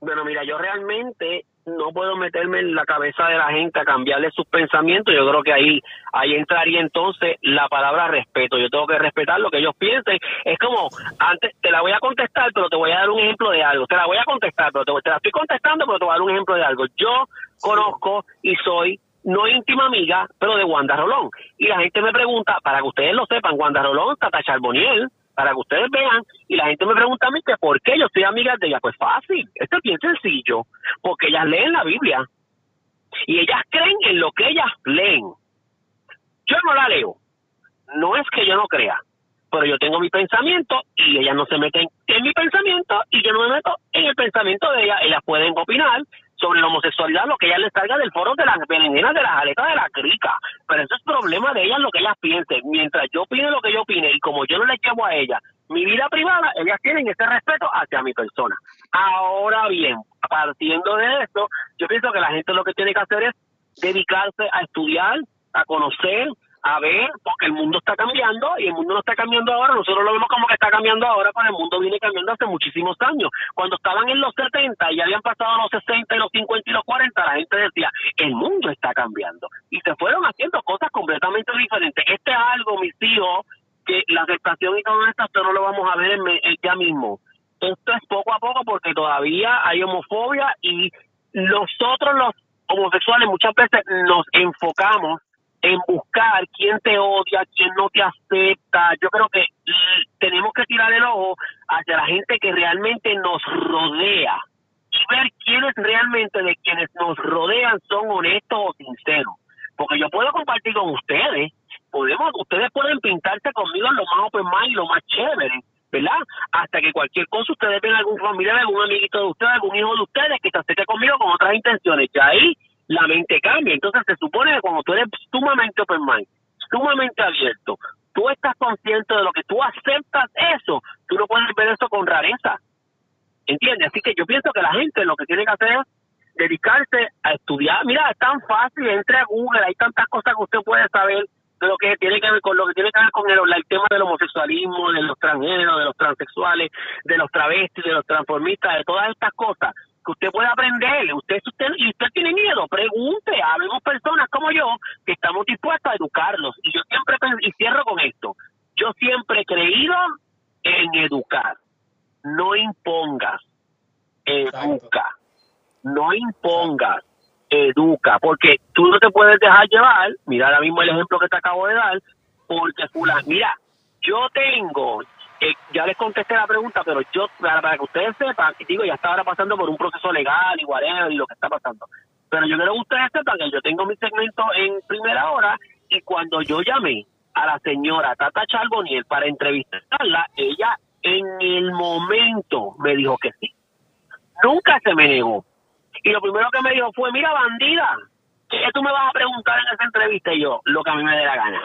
Bueno, mira, yo realmente no puedo meterme en la cabeza de la gente a cambiarle sus pensamientos. Yo creo que ahí ahí entraría entonces la palabra respeto. Yo tengo que respetar lo que ellos piensen. Es como, antes te la voy a contestar, pero te voy a dar un ejemplo de algo. Te la voy a contestar, pero te, te la estoy contestando, pero te voy a dar un ejemplo de algo. Yo conozco y soy no íntima amiga, pero de Wanda Rolón. Y la gente me pregunta, para que ustedes lo sepan, Wanda Rolón, Tata Charboniel, para que ustedes vean, y la gente me pregunta a mí que por qué yo soy amiga de ella. Pues fácil, esto es bien sencillo, porque ellas leen la Biblia y ellas creen en lo que ellas leen. Yo no la leo, no es que yo no crea, pero yo tengo mi pensamiento y ellas no se meten en mi pensamiento y yo no me meto en el pensamiento de ellas. Ellas pueden opinar sobre la homosexualidad, lo que ellas les salga del foro de las berenjenas de las aletas de la crica. Pero eso es problema de ellas lo que ellas piensen. Mientras yo opine lo que yo opine y como yo no les llevo a ellas mi vida privada, ellas tienen ese respeto hacia mi persona. Ahora bien, partiendo de esto, yo pienso que la gente lo que tiene que hacer es dedicarse a estudiar, a conocer, a ver, porque el mundo está cambiando y el mundo no está cambiando ahora, nosotros lo vemos como que está cambiando ahora, pero el mundo viene cambiando hace muchísimos años. Cuando estaban en los 70 y habían pasado los 60 y los 50 y los 40, la gente decía, el mundo está cambiando. Y se fueron haciendo cosas completamente diferentes. Este es algo, mis hijos, que la aceptación y todo esto, no lo vamos a ver en, en ya mismo. Esto es poco a poco porque todavía hay homofobia y nosotros los homosexuales muchas veces nos enfocamos en buscar quién te odia, quién no te acepta. Yo creo que tenemos que tirar el ojo hacia la gente que realmente nos rodea y ver quiénes realmente de quienes nos rodean son honestos o sinceros. Porque yo puedo compartir con ustedes, podemos, ustedes pueden pintarse conmigo lo más open mind lo más chévere, ¿verdad? Hasta que cualquier cosa ustedes ven algún familiar, algún amiguito de ustedes, algún hijo de ustedes que se acerque conmigo con otras intenciones. Ya ahí la mente cambia. Entonces se supone que cuando tú eres sumamente open mind, sumamente abierto, tú estás consciente de lo que tú aceptas eso, tú no puedes ver eso con rareza. ¿Entiendes? Así que yo pienso que la gente lo que tiene que hacer es dedicarse a estudiar. Mira, es tan fácil, entre a Google, hay tantas cosas que usted puede saber de lo que tiene que ver con lo que tiene que ver con el, el tema del homosexualismo, de los transgéneros, de los transexuales, de los travestis, de los transformistas, de todas estas cosas que usted puede aprender. Usted, usted y usted tiene miedo, pregunte. Habemos personas como yo que estamos dispuestas a educarlos. Y yo siempre y cierro con esto. yo siempre he creído en educar. No impongas, educa. No impongas, educa. Porque tú no te puedes dejar llevar, mira ahora mismo el ejemplo que te acabo de dar, porque fulano, mira, yo tengo, eh, ya les contesté la pregunta, pero yo, para, que ustedes sepan, digo, ya está ahora pasando por un proceso legal y whatever y lo que está pasando. Pero yo quiero que ustedes sepan que yo tengo mi segmento en primera hora y cuando yo llamé a la señora Tata Charboniel para entrevistarla, ella en el momento me dijo que sí. Nunca se me negó. Y lo primero que me dijo fue, mira bandida, ¿qué tú me vas a preguntar en esa entrevista? Y yo, lo que a mí me dé la gana.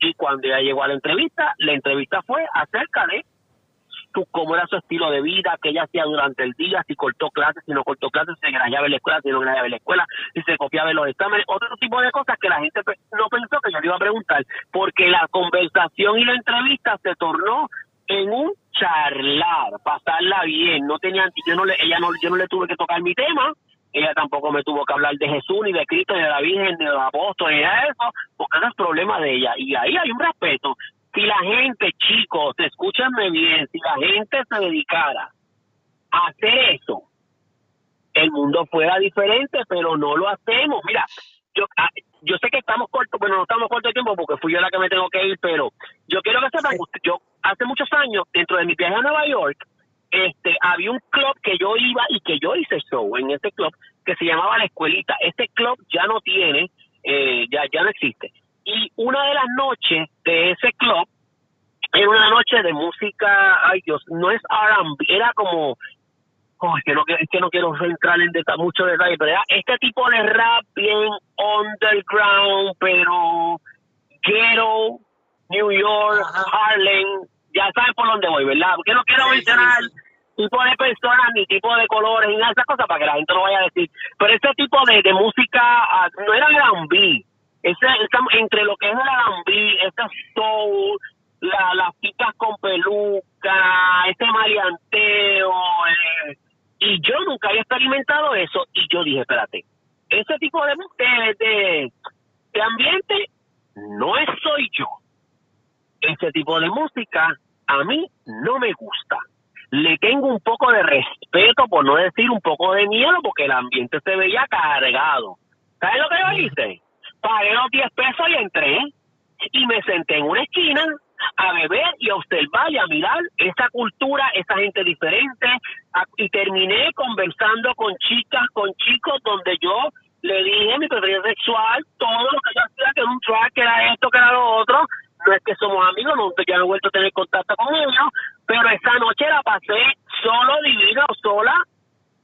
Y cuando ella llegó a la entrevista, la entrevista fue acerca de tú, cómo era su estilo de vida, qué ella hacía durante el día, si cortó clases, si no cortó clases, si se grajeaba en la escuela, si no grajeaba en la escuela, si se copiaba en los exámenes, otro tipo de cosas que la gente no pensó que yo le iba a preguntar, porque la conversación y la entrevista se tornó en un charlar, pasarla bien, no tenían, yo no le, ella no, yo no le tuve que tocar mi tema, ella tampoco me tuvo que hablar de Jesús, ni de Cristo, ni de la Virgen, ni de los apóstoles, ni de eso, porque no es problema de ella. Y ahí hay un respeto. Si la gente, chicos, escúchenme bien, si la gente se dedicara a hacer eso, el mundo fuera diferente, pero no lo hacemos. Mira, yo, ah, yo sé que estamos cortos, bueno, no estamos cortos de tiempo porque fui yo la que me tengo que ir, pero yo quiero que sepan yo hace muchos años, dentro de mi viaje a Nueva York, este, había un club que yo iba y que yo hice show en ese club que se llamaba La Escuelita. Este club ya no tiene, eh, ya, ya no existe. Y una de las noches de ese club era una noche de música, ay Dios, no es R&B, era como, oh, es que no, es que no quiero entrar en deta- mucho detalle, pero era este tipo de rap bien underground, pero ghetto, New York. Harlem, ya saben por dónde voy, ¿verdad? Porque no quiero mencionar tipo de personas ni tipo de colores ni nada esas cosas para que la gente no vaya a decir. Pero ese tipo de, de música ah, no era R&B. Ese, entre lo que es el R&B, ese soul, la, las chicas con peluca, ese maleanteo, eh, y yo nunca había experimentado eso y yo dije, espérate, ese tipo de, de, de, de ambiente no soy yo. Ese tipo de música a mí no me gusta. Le tengo un poco de respeto, por no decir un poco de miedo, porque el ambiente se veía cargado. ¿Sabes lo que yo hice? Pagué los 10 pesos y entré y me senté en una esquina a beber y a observar y a mirar esa cultura, esa gente diferente y terminé conversando con chicas, con chicos donde yo le dije mi preferencia sexual, todo lo que yo hacía, que era un track, que era esto, que era lo otro, no es que somos amigos, no, ya no he vuelto a tener contacto con ellos, pero esa noche la pasé solo, divina o sola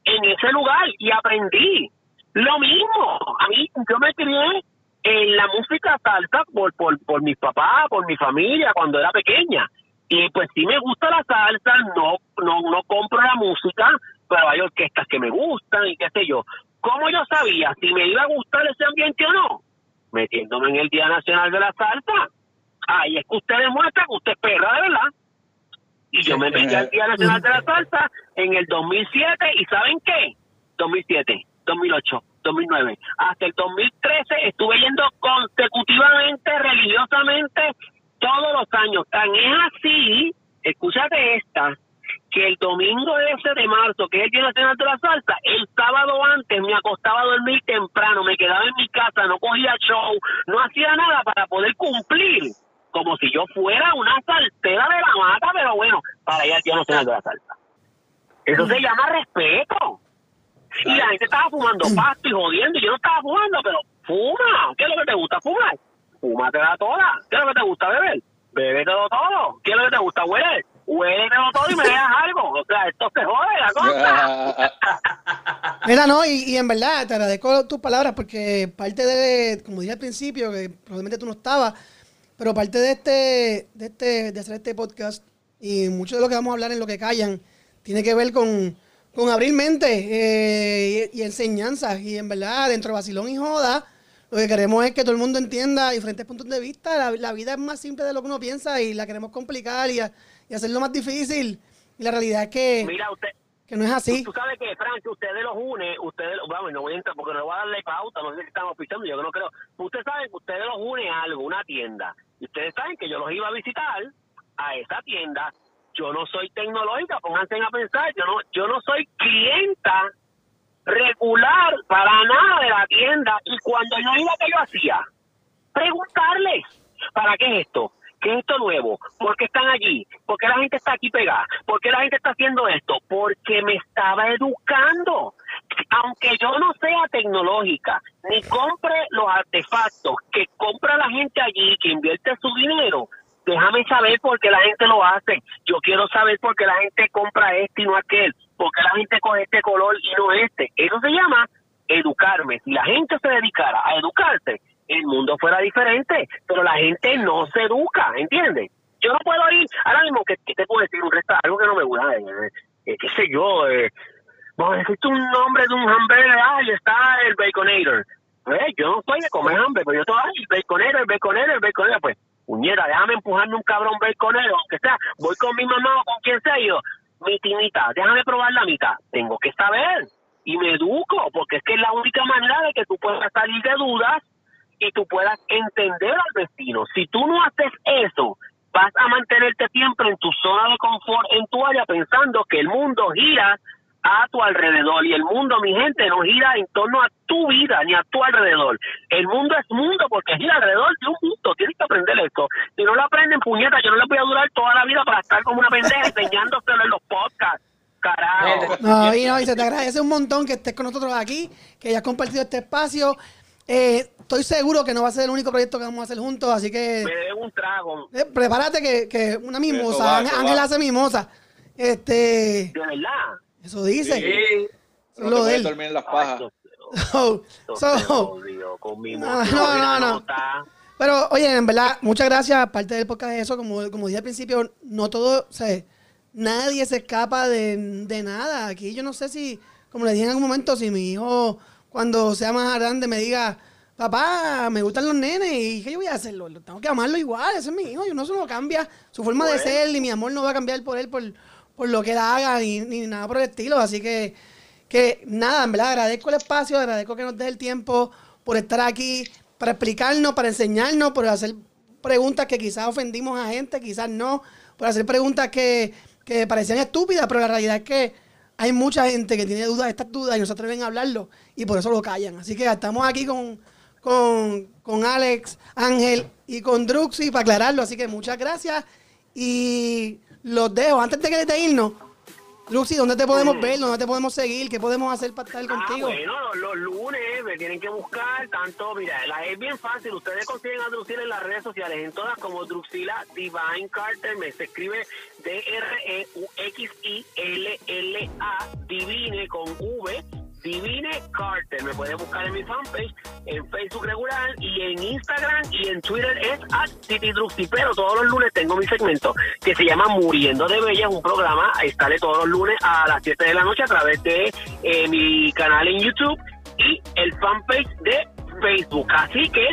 en ese lugar y aprendí. Lo mismo, a mí yo me crié en la música salsa por, por, por mis papás, por mi familia cuando era pequeña. Y pues sí me gusta la salsa, no, no, no compro la música, pero hay orquestas que me gustan y qué sé yo. ¿Cómo yo sabía si me iba a gustar ese ambiente o no? Metiéndome en el Día Nacional de la Salsa. Ahí es que usted demuestra que usted es perra de verdad. Y yo me metí al Día Nacional de la Salsa en el 2007 y ¿saben qué? 2007, 2008, 2009. Hasta el 2013 estuve yendo consecutivamente, religiosamente, todos los años. Tan es así, escúchate esta, que el domingo ese de marzo, que es el Día Nacional de la Salsa, el sábado antes me acostaba a dormir temprano, me quedaba en mi casa, no cogía show, no hacía nada para poder cumplir, como si yo fuera una saltera de la mata, pero bueno, para ir al Día Nacional de la Salsa. Eso se llama respeto. Y la gente estaba fumando pasto y jodiendo, y yo no estaba fumando, pero fuma. ¿Qué es lo que te gusta fumar? Fúmatela toda. ¿Qué es lo que te gusta beber? Bébetelo todo. ¿Qué es lo que te gusta hueler? Huéletelo todo y me dejas algo. O sea, esto se jode la cosa. Mira, no, y, y en verdad te agradezco tus palabras porque parte de, como dije al principio, que probablemente tú no estabas, pero parte de este, de este, de hacer este podcast y mucho de lo que vamos a hablar en lo que callan tiene que ver con, con abrir mente eh, y, enseñanzas. Y en verdad, dentro de Basilón y Joda, lo que queremos es que todo el mundo entienda diferentes puntos de vista. La, vida es más simple de lo que uno piensa y la queremos complicar y, y hacerlo más difícil. Y la realidad es que, Mira, usted, que no es así. Tú sabes que, Frank, ustedes los une, ustedes, vamos, no voy a entrar porque no voy a darle pauta, no sé si estamos pisando, yo no creo. Ustedes saben que ustedes los une a algo, una tienda. Y ustedes saben que yo los iba a visitar a esa tienda. Yo no soy tecnológica, pónganse a pensar, yo no, yo no soy clienta regular para nada de la tienda. Y cuando yo iba, que yo hacía? Preguntarles, ¿para qué es esto? ¿Qué es esto nuevo? ¿Por qué están allí? ¿Por qué la gente está aquí pegada? ¿Por qué la gente está haciendo esto? Porque me estaba educando. Aunque yo no sea tecnológica, ni compre los artefactos que compra la gente allí, que invierte su dinero, déjame saber por qué la gente lo hace. Yo quiero saber por qué la gente compra este y no aquel. Por qué la gente coge este color y no este. Eso se llama educarme. Si la gente se dedicara a educarse, el mundo fuera diferente. Pero la gente no se educa, ¿entiendes? Yo no puedo ir, ahora mismo, ¿qué, qué te puedo decir? Un restaurante, algo que no me gusta, eh, eh, qué sé yo, eh, bueno, existe un nombre de un hamburger, ahí está el Baconator. Eh, yo no estoy de comer hambre, pero yo estoy, el Baconator, el Baconator, el Baconator, pues puñera, déjame empujarme un cabrón baconero, aunque sea, voy con mi mamá o con quien sea yo, mi timita, déjame probar la mitad. Tengo que saber y me educo, porque es que es la única manera de que tú puedas salir de dudas y tú puedas entender al vecino. Si tú no haces eso, vas a mantenerte siempre en tu zona de confort, en tu área, pensando que el mundo gira a tu alrededor. Y el mundo, mi gente, no gira en torno a tu vida ni a tu alrededor. El mundo es mundo porque gira alrededor de un mundo. Tienes que aprender esto. Si no lo aprenden, puñeta, yo no le voy a durar toda la vida para estar como una pendeja enseñándoselo en los podcasts. Carajo. No, y, no, y se te agradece un montón que estés con nosotros aquí, que hayas compartido este espacio. Eh, estoy seguro que no va a ser el único proyecto que vamos a hacer juntos, así que Me debo un trago. eh, prepárate que, que una mimosa, va, Ángel, hace mimosa. Este, De verdad. eso dice. Sí. Eso lo de él. dormir en las pajas. yo- So, so- con No, no, no, Pero, oye, en verdad, muchas gracias. Aparte del podcast de eso, como, como dije al principio, no todo, o sea, nadie se escapa de, de nada. Aquí yo no sé si, como le dije en algún momento, si mi hijo, cuando sea más grande, me diga, papá, me gustan los nenes, ¿y qué yo voy a hacerlo? Tengo que amarlo igual, ese es mi hijo, yo no se lo cambia. Su forma de ser y mi amor no va a cambiar por él, por, por lo que él haga, ni, ni nada por el estilo. Así que, que nada, en verdad, agradezco el espacio, agradezco que nos dé el tiempo por estar aquí, para explicarnos, para enseñarnos, por hacer preguntas que quizás ofendimos a gente, quizás no, por hacer preguntas que, que parecían estúpidas, pero la realidad es que hay mucha gente que tiene dudas, estas dudas, y no se atreven a hablarlo, y por eso lo callan. Así que estamos aquí con, con, con Alex, Ángel y con Druxy para aclararlo. Así que muchas gracias y los dejo. Antes de que irnos, Druxy, ¿dónde te podemos ver? ¿Dónde te podemos seguir? ¿Qué podemos hacer para estar contigo? Ah, bueno, los, los lunes me tienen que buscar tanto, mira, la es bien fácil, ustedes consiguen a Druxila en las redes sociales, en todas como Druxila Divine Carter, me se escribe D-R-E-U-X-I-L-L-A, Divine con V, Divine Carter, me pueden buscar en mi fanpage, en Facebook regular y en Instagram y en Twitter. Es at pero todos los lunes tengo mi segmento que se llama Muriendo de Bella, un programa, sale todos los lunes a las 7 de la noche a través de eh, mi canal en YouTube y el fanpage de Facebook. Así que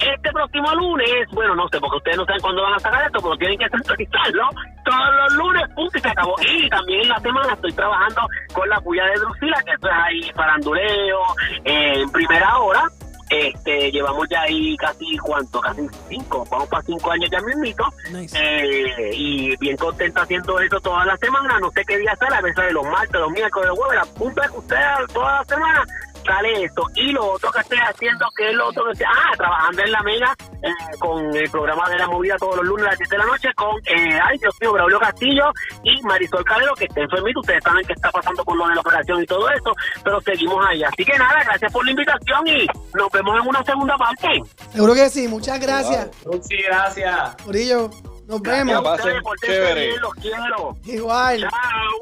este próximo lunes, bueno, no sé, porque ustedes no saben cuándo van a sacar esto, pero tienen que sintonizarlo todos los lunes, punto, y se acabó. Y también en la semana estoy trabajando con la puya de Drusila, que eso es ahí faranduleo, eh, en primera hora. Este, llevamos ya ahí casi, ¿cuánto? Casi cinco, vamos para cinco años ya mismito. Nice. Eh, y bien contenta haciendo eso toda la semana. No sé qué día sale, a veces de los martes, los miércoles, los jueves, la punta que usted toda la semana sale esto. Y lo otro que estoy haciendo, que es lo otro que estoy, ah, trabajando en la mega eh, con el programa de la movida todos los lunes a las 10 de la noche con, eh, ay Dios mío, Braulio Castillo y Marisol Calero, que está enfermito. Ustedes saben que está pasando por lo de la operación y todo eso, pero seguimos ahí. Así que nada, gracias por la invitación y nos vemos en una segunda parte. Seguro que sí. Muchas gracias. Sí, gracias. Corillo, nos Gracias vemos. a pasen ustedes, pórtense chévere. bien, los quiero. Igual.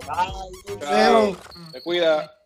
Chao. Vemos. Te cuida.